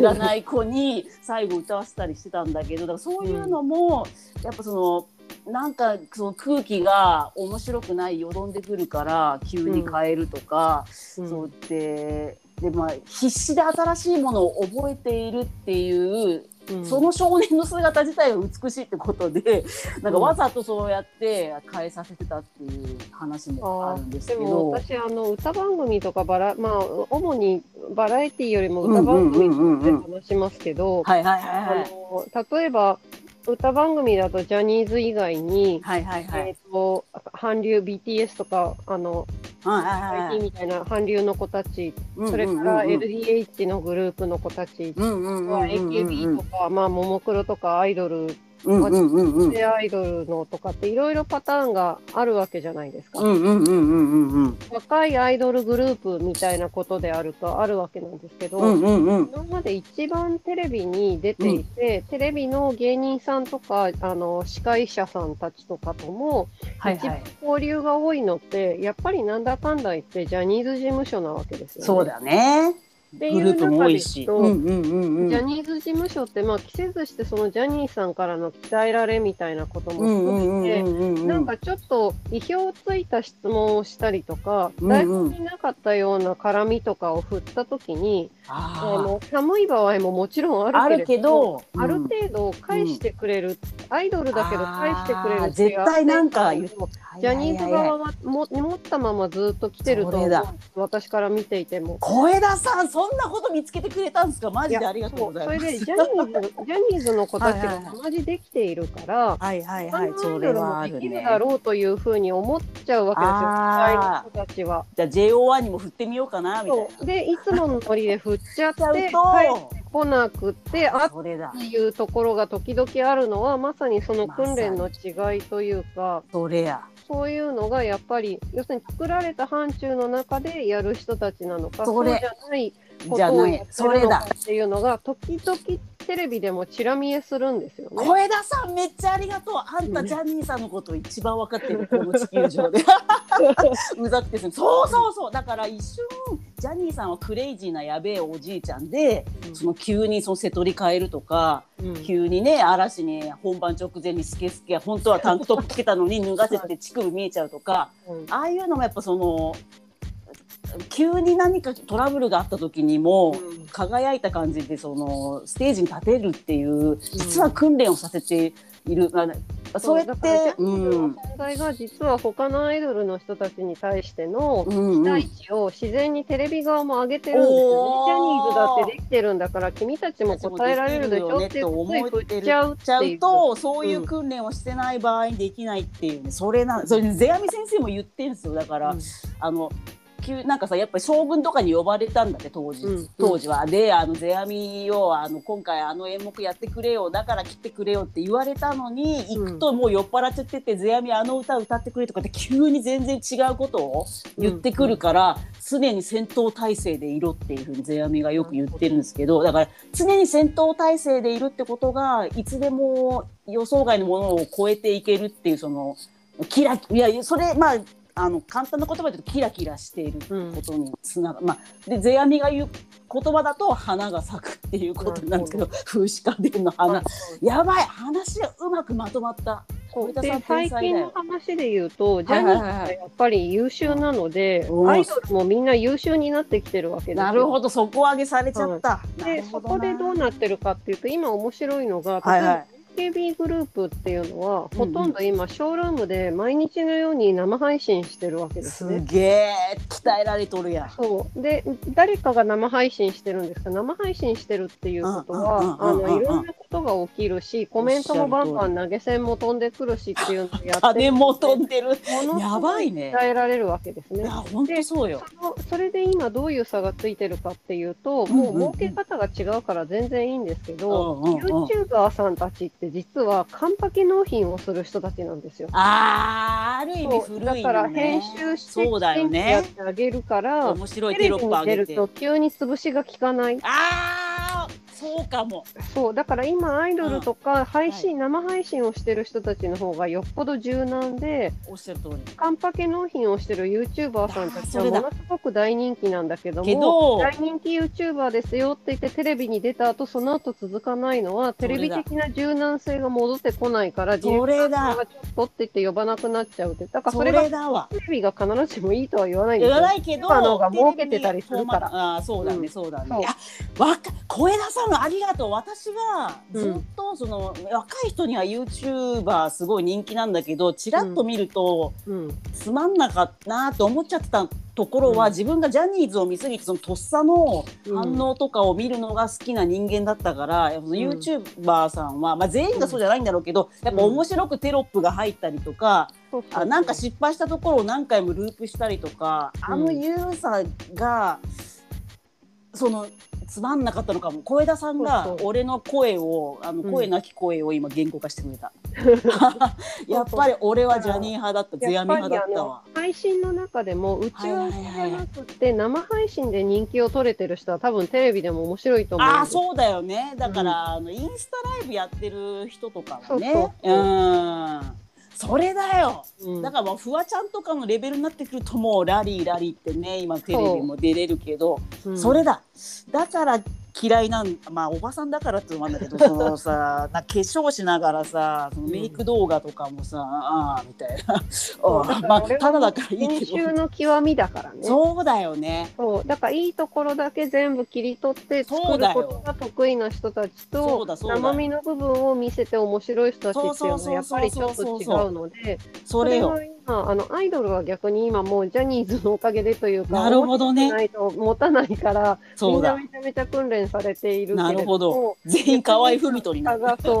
らない子に最後歌わせたりしてたんだけどだからそういうのも、やっぱその。なんかその空気が面白くないよどんでくるから急に変えるとか、うんそうってで、まあ、必死で新しいものを覚えているっていううんその少年の姿自体が美しいってことで、なんかわざとそうやって変えさせてたっていう話もあるんですけでもど。私あの歌番組とかバラまあ主にバラエティよりもうん歌番組うんうんうんうんで話しますけど、はいはいはいはい。あの例えば歌番組だとジャニーズ以外に、はいはいはい。えっ、と韓流 BTS とかあのはいはいはい IT みたいな韓流の子たち、うんそれからうんうんうん LDH のグループの子たち、うんうんうんうんうん AKB とか、まあ、ももクロとかアイドル、うんうんうんうんでアイドルのとかっていろいろパターンがあるわけじゃないですか。うんうんうんうんうんうん若いアイドルグループみたいなことであるとあるわけなんですけど、うんうんうん今まで一番テレビに出ていて、テレビの芸人さんとかあの司会者さんたちとかとも、はい。交流が多いのってやっぱりなんだかんだ言ってジャニーズ事務所なわけですよね。そうだね。っていうグループも多中でいし。いくと、うんうんうんうん。ジャニーズ事務所って、まあ、着せずしてそのジャニーさんからの鍛えられみたいなことも含めて。なんかちょっと意表ついた質問をしたりとか、うんうん台本になかったような絡みとかを振ったときに、ああの寒い場合ももちろんあるけどど、、ある程度返してくれる、アイドルだけど返してくれる絶対なんか言うジャニーズ側はも持ったままずっと来てると私から見ていても。小枝さんそんなこと見つけてくれたんですか？マジでありがとうございます。それでジャニーズ ジャニーズの子たちが同じできているから、はいはい他はいそれはできるねだろうというふうに思っちゃうわけですよ、あー。世代の子たちは。じゃあ JO1 にも振ってみようかなみたいそう。でいつものノリで振っちゃってな帰ってこなくってあっそれだ。ていうところが時々あるのはまさにその訓練の違いというか。それや。そういうのがやっぱり要するに作られた範疇の中でやる人たちなのかそれ。うじゃないことをやってそれだ。るのかっていうのが時々テレビでもチラ見えするんですよね。小枝さんめっちゃありがとう。あんたジャニーさんのこと一番分かってるこの地球上で。うざくてそうそうそう。だから一瞬ジャニーさんはクレイジーなやべえおじいちゃんで、うん。その急にその瀬戸り変えるとかうん。急にね嵐に本番直前にスケスケ本当はタンクトップ着てたのに脱がせて乳首見えちゃうとかうん。ああいうのもやっぱその急に何かトラブルがあった時にも、うん。輝いた感じでそのステージに立てるっていう実は訓練をさせている、まあそうやってャニーズの存在が実は他のアイドルの人たちに対してのうんうん。期待値を自然にテレビ側も上げてるんですよね。おー。ジャニーズだってできてるんだから君たちも答えられるでしょっていうことに振っちゃうちゃう。とそういう訓練をしてない場合にできないっていうね。それなそれ世阿弥先生も言ってるんですよ。だから、うん。あの急なんかさやっぱり将軍とかに呼ばれたんだって当時、うん当時は。であの世阿弥をあの今回あの演目やってくれよだから来てくれよって言われたのに行くともう酔っ払っちゃってて世阿弥あの歌歌ってくれとかって急に全然違うことを言ってくるから、常に戦闘態勢でいろっていうふうに世阿弥がよく言ってるんですけどだから常に戦闘態勢でいるってことがいつでも予想外のものを超えていけるっていうそのキラいやそれまああの簡単な言葉で言うとキラキラしていることにつながる、まあで世阿弥が言う言葉だと花が咲くっていうことなんですけど、風刺家電の花、やばい。話がうまくまとまった。で最近の話で言うと、ジャニーズがやっぱり優秀なので、うんアイドルもみんな優秀になってきてるわけですよ。なるほど。そこ上げされちゃった。なでるほどな。そこでどうなってるかっていうと今面白いのがはいはい。例えば AKB グループっていうのは、ほとんど今ショールームで毎日のように生配信してるわけですすね。げえ鍛えられとるやん。そうで誰かが生配信してるんですか？生配信してるっていうことはあのいろんなことが起きるしコメントもバンバン投げ銭も飛んでくるしっていうのをやって金も飛んででる。やばいね鍛えられるわけですね。いや本当そうよ。そのそれで今どういう差がついてるかっていうと、もう儲け方が違うから全然いいんですけど、うんうんうん YouTuber さんたちって実はカンパケ納品をする人たちなんですよ。あーある意味古いだから編集してそうだよやっね。てあげるから、面白いテレビ。に出ると急に潰しが効かない。ああそうかも。そうだから今アイドルとか配信、生配信をしてる人たちの方がよっぽど柔軟でおっしゃる通り。カンパケ納品をしてる YouTuber さんたちはものすごく大人気なんだけども大人気 YouTuber ですよって言ってテレビに出た後その後続かないのはテレビ的な柔軟性が戻ってこないからディレそクターさんれだがちょっとって言って呼ばなくなっちゃうってだからそそれが。テレビが必ずしもいいとは言わないんで言すよ。わないけど、今の方が儲けてたりするからあそうだね、うんそうだね。小枝さんのありがとう。私はずっと、その、若い人には YouTuber すごい人気なんだけど、ちらっと見ると、うん。つまんなかったなと思っちゃってたところは、うん。自分がジャニーズを見すぎてそのとっさのうん。反応とかを見るのが好きな人間だったから、やっぱその YouTuber さんは、まあ、全員がそうじゃないんだろうけど、やっぱ面白くテロップが入ったりとか、あなんか失敗したところを何回もループしたりとか、あの優さがそのつまんなかったのかも。小枝さんが俺の声をあのうん。声なき声を今言語化してくれた、やっぱり俺はジャニー派だった。ゼアミやっぱりあの派だったわ。配信の中でも打ち合わせじゃない。くて生配信で人気を取れてる人は多分テレビでも面白いと思う。んあそうだよね。だから、あのインスタライブやってる人とかはね。うんそれだよ。うん。だからもうフワちゃんとかのレベルになってくるともうラリーラリーってね今テレビも出れるけどうん。それだ。だから嫌いなんまあおばさんだからっていうのもあるんだけど そのさな化粧しながらさそのメイク動画とかもさ、ああみたいな。ああまあただだからいい編けど。集の極みだからね。そうだよね。そうだからいいところだけ全部切り取って作ることが得意な人たちと生身の部分を見せて面白い人たちっていうのはやっぱりちょっと違うのでそれよは今あのアイドルは逆に今もうジャニーズのおかげでというかなるほどね。ないと持たないからみそうんだなめちゃめちゃ訓練されているなるほども全員河合文人になる。差がそ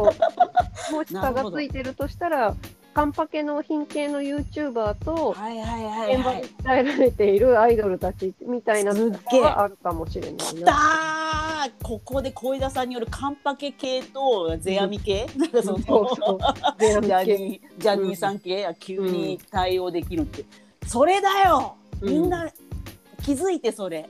うもし差がついてるとしたらカンパケの品系の YouTuber とはいはいはい現場ではい鍛えられているアイドルたちみたいなのがあるかもしれないきな。たー。ここで小枝さんによるカンパケ系とゼアミ系、なん。かそのそう。そうゼアミジャ系ニージャニーさん系、急に対応できるって、それだよ。みんな気づいてそれ、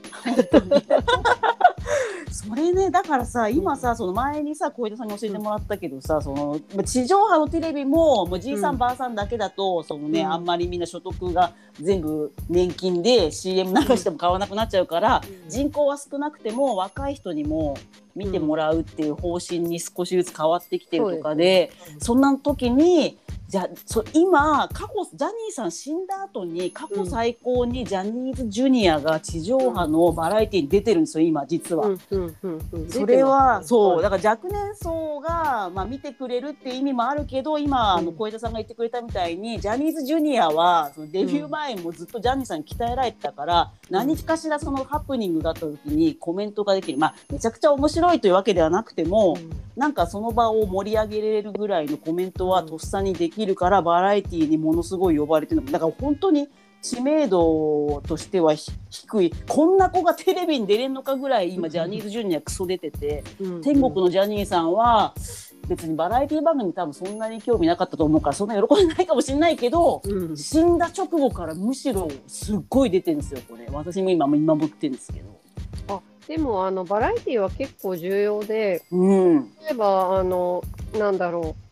それねだからさ今さその前にさ小枝さんに教えてもらったけどさ、そのまあ地上波のテレビももうじいさん、うん。ばあさんだけだとそのね、うん。あんまりみんな所得が全部年金で CM 流しても買わなくなっちゃうから、うん。人口は少なくても若い人にも見てもらうっていう方針に少しずつ変わってきてるとかで、そんな時にじゃそ今過去ジャニーさん死んだ後に過去最高にジャニーズジュニアが地上波のバラエティに出てるんですよ今実は。うんうんうんうん。それはそう。だだから若年層が、まあ、見てくれるっていう意味もあるけど今、あのうん。小枝さんが言ってくれたみたいにジャニーズジュニアはそのデビュー前もずっとジャニーさんに鍛えられてたから、何かしらそのハプニングがあった時にコメントができる、まあ、めちゃくちゃ面白いというわけではなくても、なんかその場を盛り上げれるぐらいのコメントはとっさにできるからバラエティーにものすごい呼ばれてるの。だから本当に知名度としてはひ低い。こんな子がテレビに出れんのかぐらい今ジャニーズジュニアクソ出てて。うん。天国のジャニーさんは別にバラエティ番組多分そんなに興味なかったと思うからそんな喜んでないかもしれないけど、うん。死んだ直後からむしろすっごい出てるんですよこれ。私も今見守ってるんですけど。でもあのバラエティは結構重要でうん、例えばあのなんだろう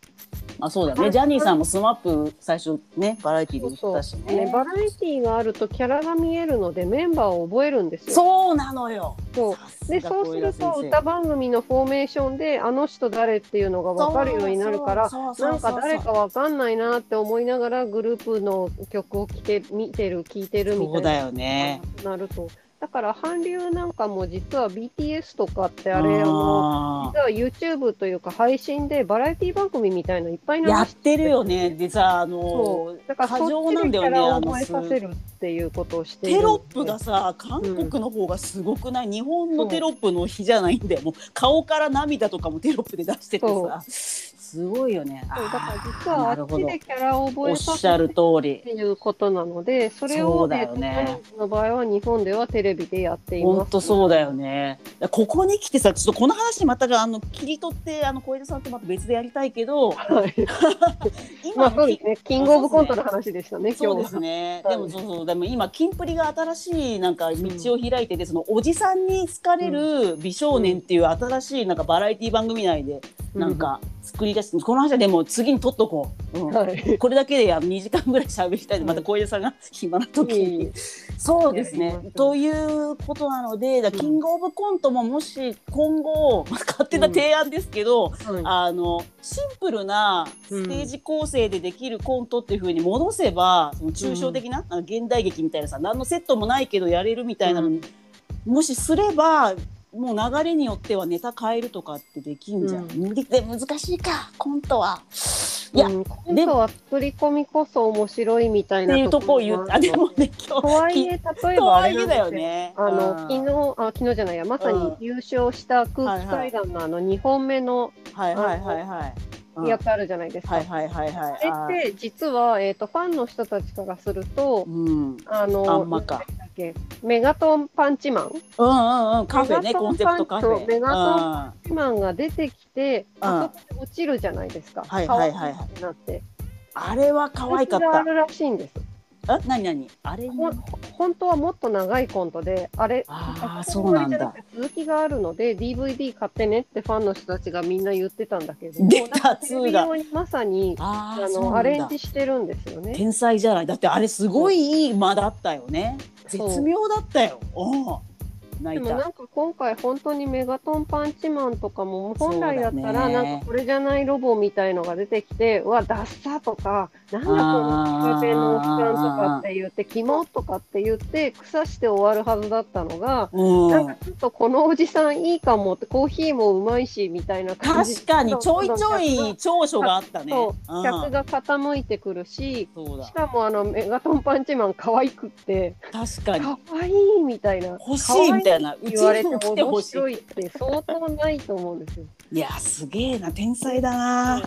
あそうだね。ジャニーさんもスマップ最初ねバラエティーでそういったしね。ねバラエティーがあるとキャラが見えるのでメンバーを覚えるんですよ。そうなのよ。そう。でがそうすると歌番組のフォーメーションであの人誰っていうのが分かるようになるからそうそうそうそうなんか誰か分かんないなって思いながらグループの曲を聴け見てる聴いてるみたいな。そだよね。なるとだから韓流なんかも実は BTS とかってあれあのあ実は YouTube というか配信でバラエティ番組みたいのいっぱいー流しやってるよねでさあのそう。だから過剰なんだよねあさせるっていうことをしてテロップがさ韓国の方がすごくない、日本のテロップの日じゃないんだよ。もう顔から涙とかもテロップで出しててさすごいよねそうだから実はあっちでキャラを覚えさせるしゃる通りっていうことなので、それを、ねジャニーズの場合は日本ではテレビでやっています。本当そうだよね。ここに来てさ、ちょっとこの話またあの切り取ってあの小枝さんとまた別でやりたいけど、はい。今 まあそうですね。キングオブコントの話でしたね、そうです今日は。ね。はいでもそうそうでも今キンプリが新しいなんか道を開いてて、そのおじさんに好かれる美少年っていう新しいなんかバラエティ番組内でなんか作り出して、この話はでも次に取っとこう。うん。うん、はい。これだけで2時間ぐらい喋りたいでまた小枝さんが暇な時に、うん。そうですね。ということなのでだうん。キングオブコントももし今後勝手な提案ですけど、はい。あのシンプルなステージ構成でできるコントっていう風に戻せばその抽象的な、現代劇みたいなさ何のセットもないけどやれるみたいなのに、もしすればもう流れによってはネタ変えるとかってできんじゃん。うんでで難しいかコントは。いや、うん、コントは作り込みこそ面白いみたいなとこを言もうあでもね今と日はいえ、例えとばあれなんですよ。あの、うん昨日、あ、昨日じゃないや、まさに優勝した空気階段のあの2本目のはいはいはいはい。うんやつあるじゃないですか。はいはいはいはい。あれって実は、えー、とファンの人たちからすると、うん。あのあんまかけメガトンパンチマン？うんうんうんカフェねコンセプトカフェ。メガトンうんパンチマンが出てきて、うんあそこで落ちるじゃないですか。はいはいはいはいなって。あれは可愛かった。あるらしいんです。あ何何？あれ本当はもっと長いコントで、あれ、あそうなんだ続きがあるので、DVD 買ってねってファンの人たちがみんな言ってたんだけども、出たなんかテレビ2がまさにあのアレン。ジしてるんですよね。天才じゃない。だってあれすごいいい間だったよね。絶妙だったよ。でもなんか今回本当にメガトンパンチマンとかも本来だったらねなんかこれじゃないロボみたいのが出てきてうわダッサとかなんだこの仕掛けの期間とかって言ってキモとかって言って腐して終わるはずだったのがうん。なんかちょっとこのおじさんいいかもってコーヒーもうまいしみたいな感じ確かにちょいちょい長所があったね。そううん客が傾いてくるしし。かもあのメガトンパンチマン可愛くって確かに。可愛いみたいな欲しいみたいな。うち言われてにも来て面ほしい。って相当ないと思うんですよ。いやすげえな天才だな。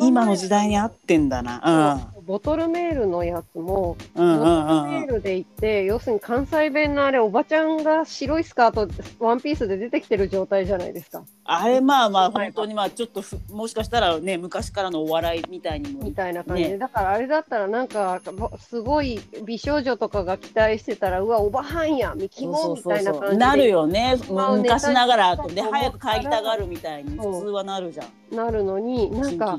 今の時代に合ってんだな。ボトルメールのやつも、うん。ボトルメールで言って、要するに関西弁のあれ、おばちゃんが白いスカート、ワンピースで出てきてる状態じゃないですか。あれまあまあはい。本当にまあちょっとふもしかしたらね昔からのお笑いみたいにもみたいな感じで、ね。だからあれだったら、なんか、ぼすごい美少女とかが期待してたら、うわ、おばはんや、ミキモみたいな感じでなるよね。まあ昔ながらで早く帰りたがるみたいに普通はなるじゃん。なるのに、なんか、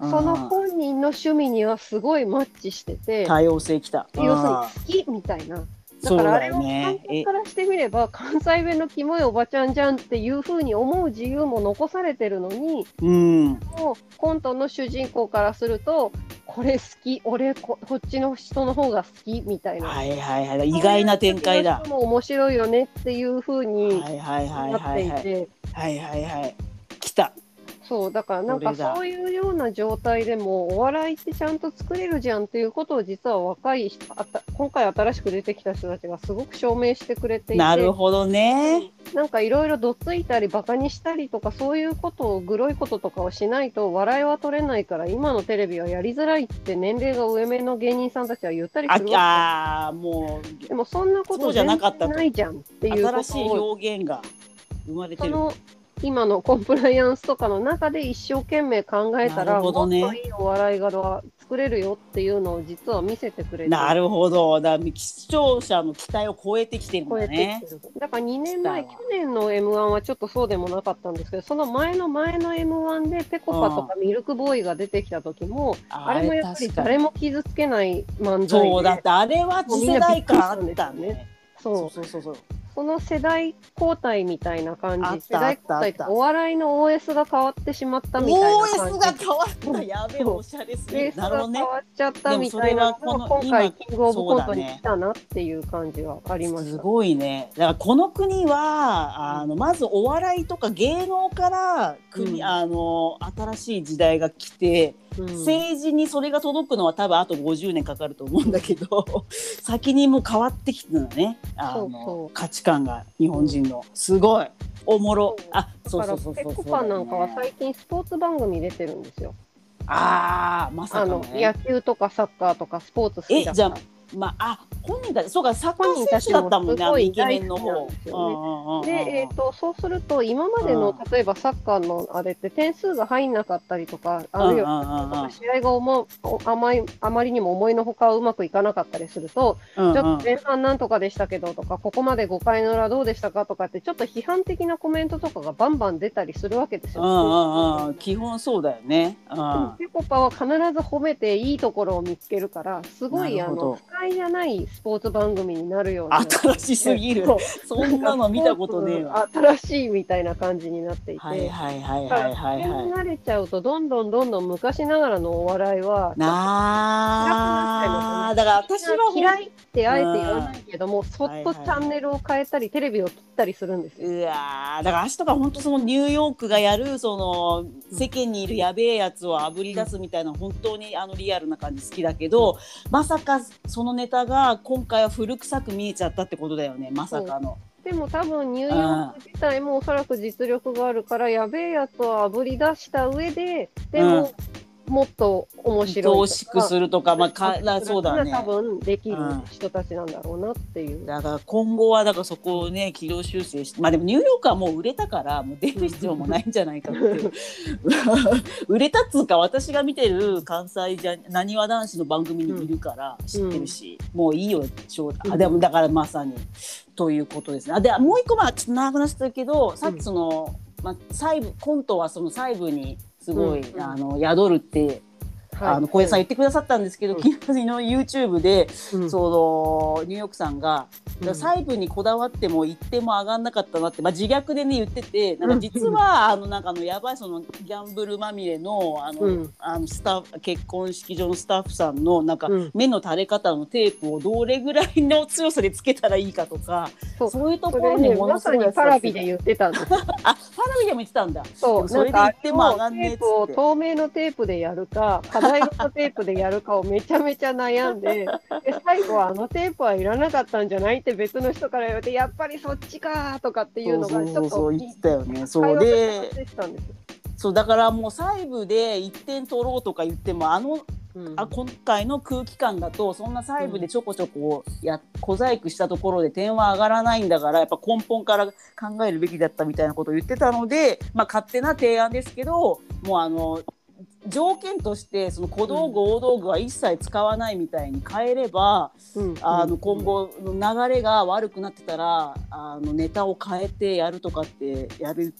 そのうん本人の趣味にはすごいマッチしてて、多様性きた。要するにうん。好きみたいな。だからあれを観客からしてみれば関西弁のキモいおばちゃんじゃんっていうふうに思う自由も残されてるのにうん。もうコントの主人公からするとこれ好き俺ここっちの人の方が好きみたいな、はいはいはい。意外な展開だ。も面白いよねっていうふうにはいはいはいはいはいはいはい。来たそうだからなんかそういうような状態でもお笑いってちゃんと作れるじゃんっていうことを実は若い人あた今回新しく出てきた人たちがすごく証明してくれていて。なるほどね。なんかいろいろどついたりバカにしたりとかそういうことをグロいこととかをしないと笑いは取れないから今のテレビはやりづらいって年齢が上目の芸人さんたちは言ったりあするわあーもけでもそんなこと全じゃなかったと然ないじゃんっていう新しい表現が生まれてる。その今のコンプライアンスとかの中で一生懸命考えたなら、ね。もっといいお笑いが作れるよっていうのを実は見せてくれてなるほど。だ視聴者の期待を超えてきてるんだね。だから2年前期去年の m 1はちょっとそうでもなかったんですけどその前の前の m 1でぺこぱとかミルクボーイが出てきた時も、あれもやっぱり誰も傷つけない漫才でそうだってあれは次世代感あったね。そうそうそうそうその世代交代みたいな感じ世代交代ってお笑いの OS が変わってしまったみたいな感じ。OS が変わった。やべえおしゃれすぎベーるスが変わっちゃったみたいな。のがでもそれはこの今回今キングオブコントに来たなっていう感じはありました。すごいね。だからこの国はあのまずお笑いとか芸能から国、うん。あの新しい時代が来て、うん。政治にそれが届くのは多分あと50年かかると思うんだけど 先にもう変わってきてるのね。あのそうそう。価値観が日本人の。すごい。おもろ。そう。あそうそうそうそう。ペコパなんかは最近スポーツ番組出てるんですよ。ああまさあのかのね野球とかサッカーとかスポーツ好きだから。えじゃあ。まああ本人たちそうかサッカー選手だったもんねあのすごいイケメンの方。でえー、とそうすると今までのうん。例えばサッカーのあれって点数が入んなかったりとかあるいは試合がおもあまりあまりにも思いのほかうまくいかなかったりすると、うんうん。ちょっと前半なんとかでしたけどとかここまで5回の裏どうでしたかとかってちょっと批判的なコメントとかがバンバン出たりするわけですよ。うんうんうん。基本そうだよね。うん。でもぺこぱは必ず褒めていいところを見つけるからすごいあの不快じゃないスポーツ番組になるような新しすぎる。そんなの見たことねえわ。新しいみたいな感じになっていて、はいはいはいはいはいはい。慣れちゃうとどんどんどんどん昔ながらのお笑いはなあ、だから私は嫌いってあえて言わないけども、そっとチャンネルを変えたり、テレビを切ったりするんですよ。うわーだから明日が本当そのニューヨークがやるその世間にいるやべえやつをあぶり出すみたいな本当にあのリアルな感じ好きだけどまさかそのネタが今回は古臭く見えちゃったってことだよねまさかの。でも多分ニューヨーク自体もおそらく実力があるから、やべえやつをあぶり出した上で、でも、もっと面白いとか。愛しくするとかまあかだそうだね。多分できる人たちなんだろうなっていう。だから今後はだからそこをね軌道修正してまあでもニューヨークはもう売れたからもう出る必要もないんじゃないかっていう。売れたっつうか私が見てる関西じゃなにわ男子の番組にいるから知ってるし、もういいよ翔太あでもだからまさにということです。ねあでもう一個まあちょっと長くなっちゃったけどさっきその、まあ、細部コントはその細部にすごい、うんあの宿るってはいあの小江さん言ってくださったんですけど、うん。昨日の YouTube で、うん。そのニューヨークさんが、うん。細部にこだわっても一点も上がんなかったなって、まあ、自虐でね言っててなんか実は、あのなんかあのやばいそのギャンブルまみれのあの、うん。あのスタ結婚式場のスタッフさんのなんか、うん。目の垂れ方のテープをどれぐらいの強さでつけたらいいかとかそう。いうところにもまさにのすごいパラビで言ってたんですよ。あパラビでも言ってたんだ。そう、それで言っても上がんねえ透明のテープでやるか、課題のテープでやるかをめちゃめちゃ悩んで、で最後はあのテープはいらなかったんじゃないって別の人から言われて、やっぱりそっちかとかっていうのがちょっとそう言ってたよね。そうで。そうだからもう細部で1点取ろうとか言ってもあのうんあ今回の空気感だとそんな細部でちょこちょこや小細工したところで点は上がらないんだからやっぱ根本から考えるべきだったみたいなことを言ってたので、まあ、勝手な提案ですけどもうあの条件としてその小道具、大道具は一切使わないみたいに変えれば、うん。あの今後の流れが悪くなってたらあのネタを変えてやるとかってやる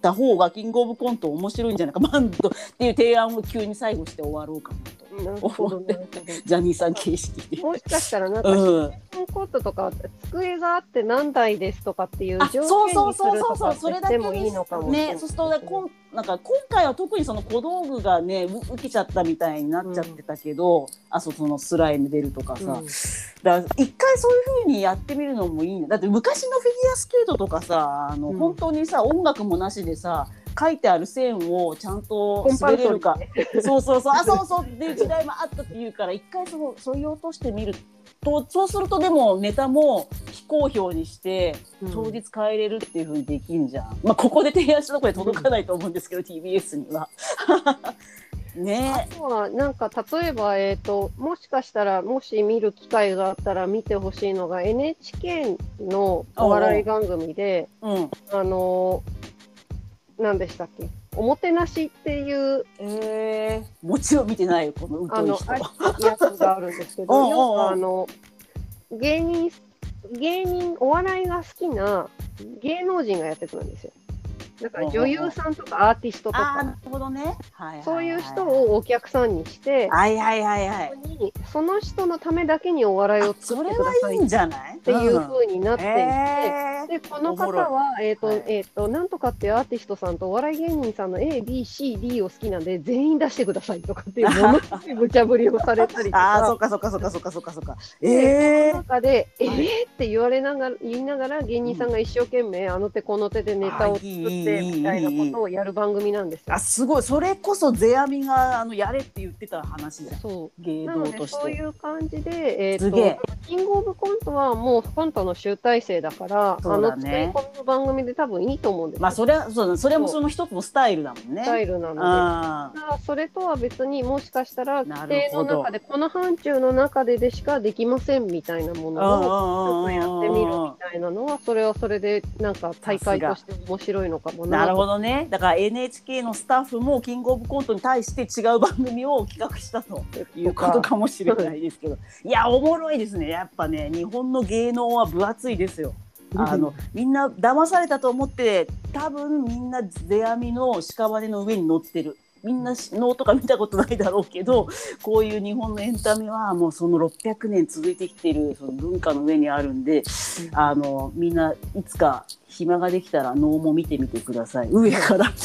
た方がキングオブコント面白いんじゃないかバンドっていう提案を急に最後して終わろうかなと。なるほど、なるほジャニーさん形式。でど。。もしかしたらなんか、うん、コートとか机があって何台ですとかっていうあ条そうそう件にすそうそうそうるとかってそれだけしてもいいのかもしれない。ね。そうするとねこんなんか今回は特にその小道具がねう受けちゃったみたいになっちゃってたけど、あそうそのスライム出るとかさ、うん。だから一回そういう風にやってみるのもいいね。だって昔のフィギュアスケートとかさあの、うん。本当にさ音楽もなしでさ書いてある線をちゃんとコンパルソリー。滑れるか。そうそうそう。あそうそう。っていう時代もあったっていうから一回そうそぎ落としてみるとそうするとでもネタも非公表にしてうん。当日変えれるっていう風にできんじゃん、まあここで提案したところで届かないと思うんですけど、TBS には。ね。あとはなんか例えば、えー、ともしかしたらもし見る機会があったら見てほしいのが NHK のお笑い番組でうん。あのー何でしたっけ？おもてなしっていうえー、もちろん見てないよこのあの疎い人。あやつがあるんですけど 要はあの芸人芸人お笑いが好きな芸能人がやってくるんですよ。だから女優さんとかアーティストとかなるほどね、そういう人をお客さんにして、はいはいはいはい。にその人のためだけにお笑いを作ってくださはいいいんじゃない？っていううん風になっていて、えー。でこの方は、えっ、と、はい。えっ、と、なんとかっていうアーティストさんとお笑い芸人さんの A、B、C、D を好きなんで、全員出してくださいとかっていう、ものすごい無茶ぶりをされたりとああ、そかっ。かそっかそっかそっかそっかそっか。でええその中で、えはい。ーって言われながら、言いながら、芸人さんが一生懸命、あの手この手でネタを作って、みたいなことをやる番組なんですよあ、。すごい。それこそゼアミがあのやれって言ってた話じゃん。そう。芸なので、能として。そういう感じで、えっ、すげえと、キングオブコントはもうコントの集大成だから、そうだねあの、ツッコミの番組で多分いいと思うんですよ。まあそれはそうだ。それもその一つのスタイルだもんね。スタイルなので。あただそれとは別にもしかしたら規なる定ほどの中でこの範疇の中ででしかできませんみたいなものをちょっとやってみるみたいなのはそれはそれでなんか大会として面白いのかもななるほどどね。だから NHK のスタッフもキングオブコントに対して違う番組を企画したということかもしれないですけど。いや、おもろいですね。やっぱね、日本の芸能は分厚いですよ。あのみんな騙されたと思って多分みんな世阿弥の屍の上に乗ってるみんな能とか見たことないだろうけどこういう日本のエンタメはもうその600年続いてきているその文化の上にあるんであのみんないつか暇ができたら能も見てみてください。上から。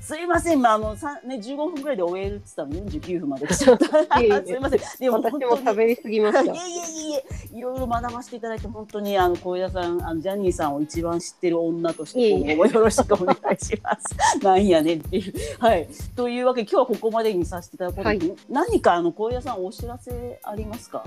すいません、まああのさね、15分ぐらいで終えるって言ったの49分まで来ちゃった。すいません。でも私も喋りすぎました。いえいえいえ。いろいろ学ばせていただいて本当にあの小枝さんあのジャニーさんを一番知ってる女として今後もよろしくお願いします。なんやねんっていう。はい。というわけで今日はここまでにさせていただくことで、はい。何かあの小枝さんお知らせありますか？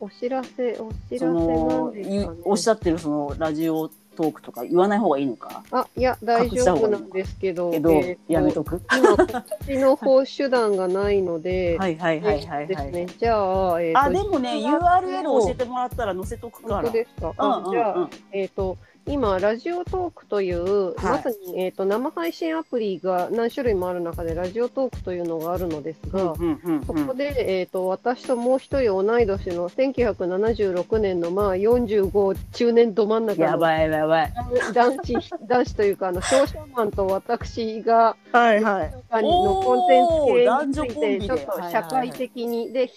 お知らせお知らせそなんのですかね。ゆおっしゃってるそのラジオトークとか言わない方がいいのか？あいや大丈夫なんですけどけど、えーとやめとく？今こっちの方手段がないのではいはいはいはいはい。ですねじゃあえーとあでもね URL 教えてもらったら載せとくから。本当ですか、うんうんうんあじゃあえっ、と、今、ラジオトークという、はい。まさに、えー、と生配信アプリが何種類もある中で、ラジオトークというのがあるのですが、うんうんうんそこで、えー、と私ともう一人同い年の1976年の、まあ、45中年ど真ん中のやばいやばい。男子 男子というか、あの商社マンと私が、はいはい。あのコンテンツ系男について、ちょっと社会的に、で、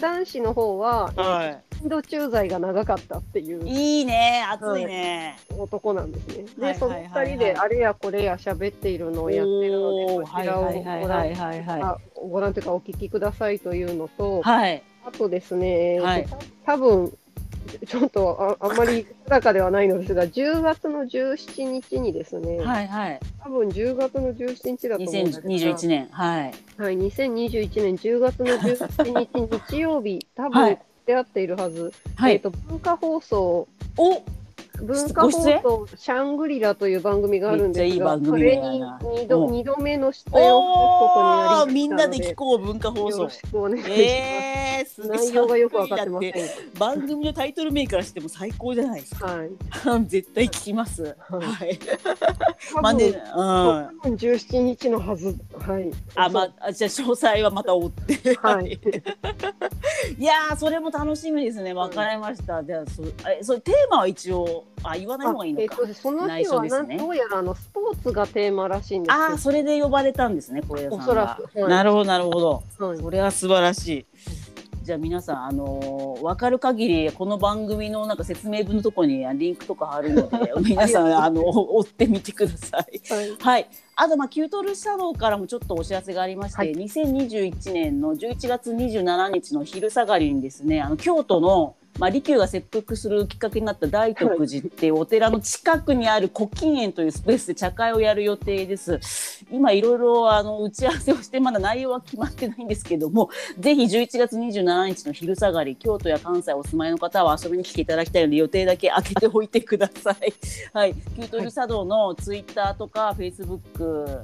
男子の方は、はインド駐在が長かったっていう。い。いいね、熱いね。男なんですね。で、はいそのはいはいはい二人であれやこれや喋っているのをやってるので、こちらをはいはいご覧はいはいはいあご覧というかお聞きくださいというのと、はい。あとですね、はい多分ちょっとああんまり定かではないのですが、10月の17日にですね、はいはい。多分10月の17日だと思うんですが、2021年。はい。はい、2021年10月の17日日曜日、多分はい出会っているはず、えー、はい。と文化放送お文化放送シャングリラという番組があるんですが、いれにだな2度うん二度目の出演をすることになりましたので、みんなで聞こう文化放送よろ。しくお願いします。えー、す内容がよくわかってませ番組のタイトル名からしても最高じゃないですか。はい。絶対聞きます。はいまあね、うん。多分17日のはず。はい。あ、まあ、じゃあ詳細はまた追って。はい。いやー、それも楽しみですね。わかりました。じゃあ、そ、え、それテーマは一応、あ、言わない方がいいのか。えっと、その日はですねどうやらあのスポーツがテーマらしいんですああ、それで呼ばれたんですね、小枝さんが。おそらくはいなるほど、なるほど。よ。はい。それは素晴らしい。じゃあ皆さん、あのー、分かる限りこの番組のなんか説明文のところにリンクとかあるので 皆さんあの追ってみてください。はい。はい、あとまあキュートルシャドウからもちょっとお知らせがありまして、はい2021年の11月27日の昼下がりにですねあの京都の、まあ、利休が切腹するきっかけになった大徳寺っていうお寺の近くにある古今園というスペースで茶会をやる予定です。今いろいろあの打ち合わせをしてまだ内容は決まってないんですけどもぜひ11月27日の昼下がり京都や関西お住まいの方は遊びに来ていただきたいので予定だけ開けておいてください。はい、キュートル茶道のツイッターとかフェイスブック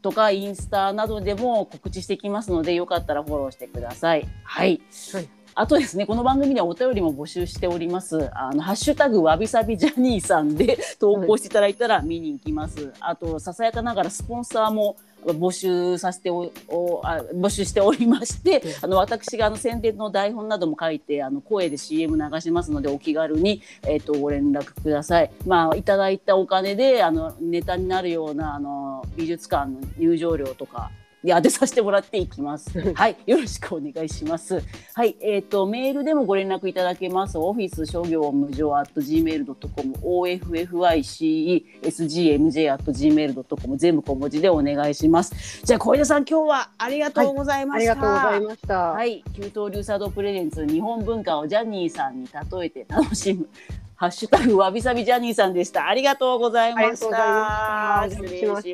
とかインスタなどでも告知していきますのでよかったらフォローしてください。はい。はいあとですね、この番組ではお便りも募集しております。あの、ハッシュタグわびさびジャニーさんで 投稿していただいたら見に行きます。あと、ささやかながらスポンサーも募集させておおあ募集しておりまして、あの私があの宣伝の台本なども書いてあの声で CM 流しますのでお気軽にえっ、ー、とご連絡ください。まあいただいたお金であのネタになるようなあの美術館の入場料とかで当てさせてもらっていきます。はい、よろしくお願いします。はい、えっ、ー、とメールでもご連絡いただけます。オフィス商業無常 at gmail.com、offycesgmj at gmail.com 全部小文字でお願いします。じゃあ小枝さん今日はありがとうございました。はい、ありがとうございました。はい、給湯流茶道プレゼンツ日本文化をジャニーさんに例えて楽しむ。ハッシュタグわびさびジャニーさんでした。ありがとうございました。失礼します。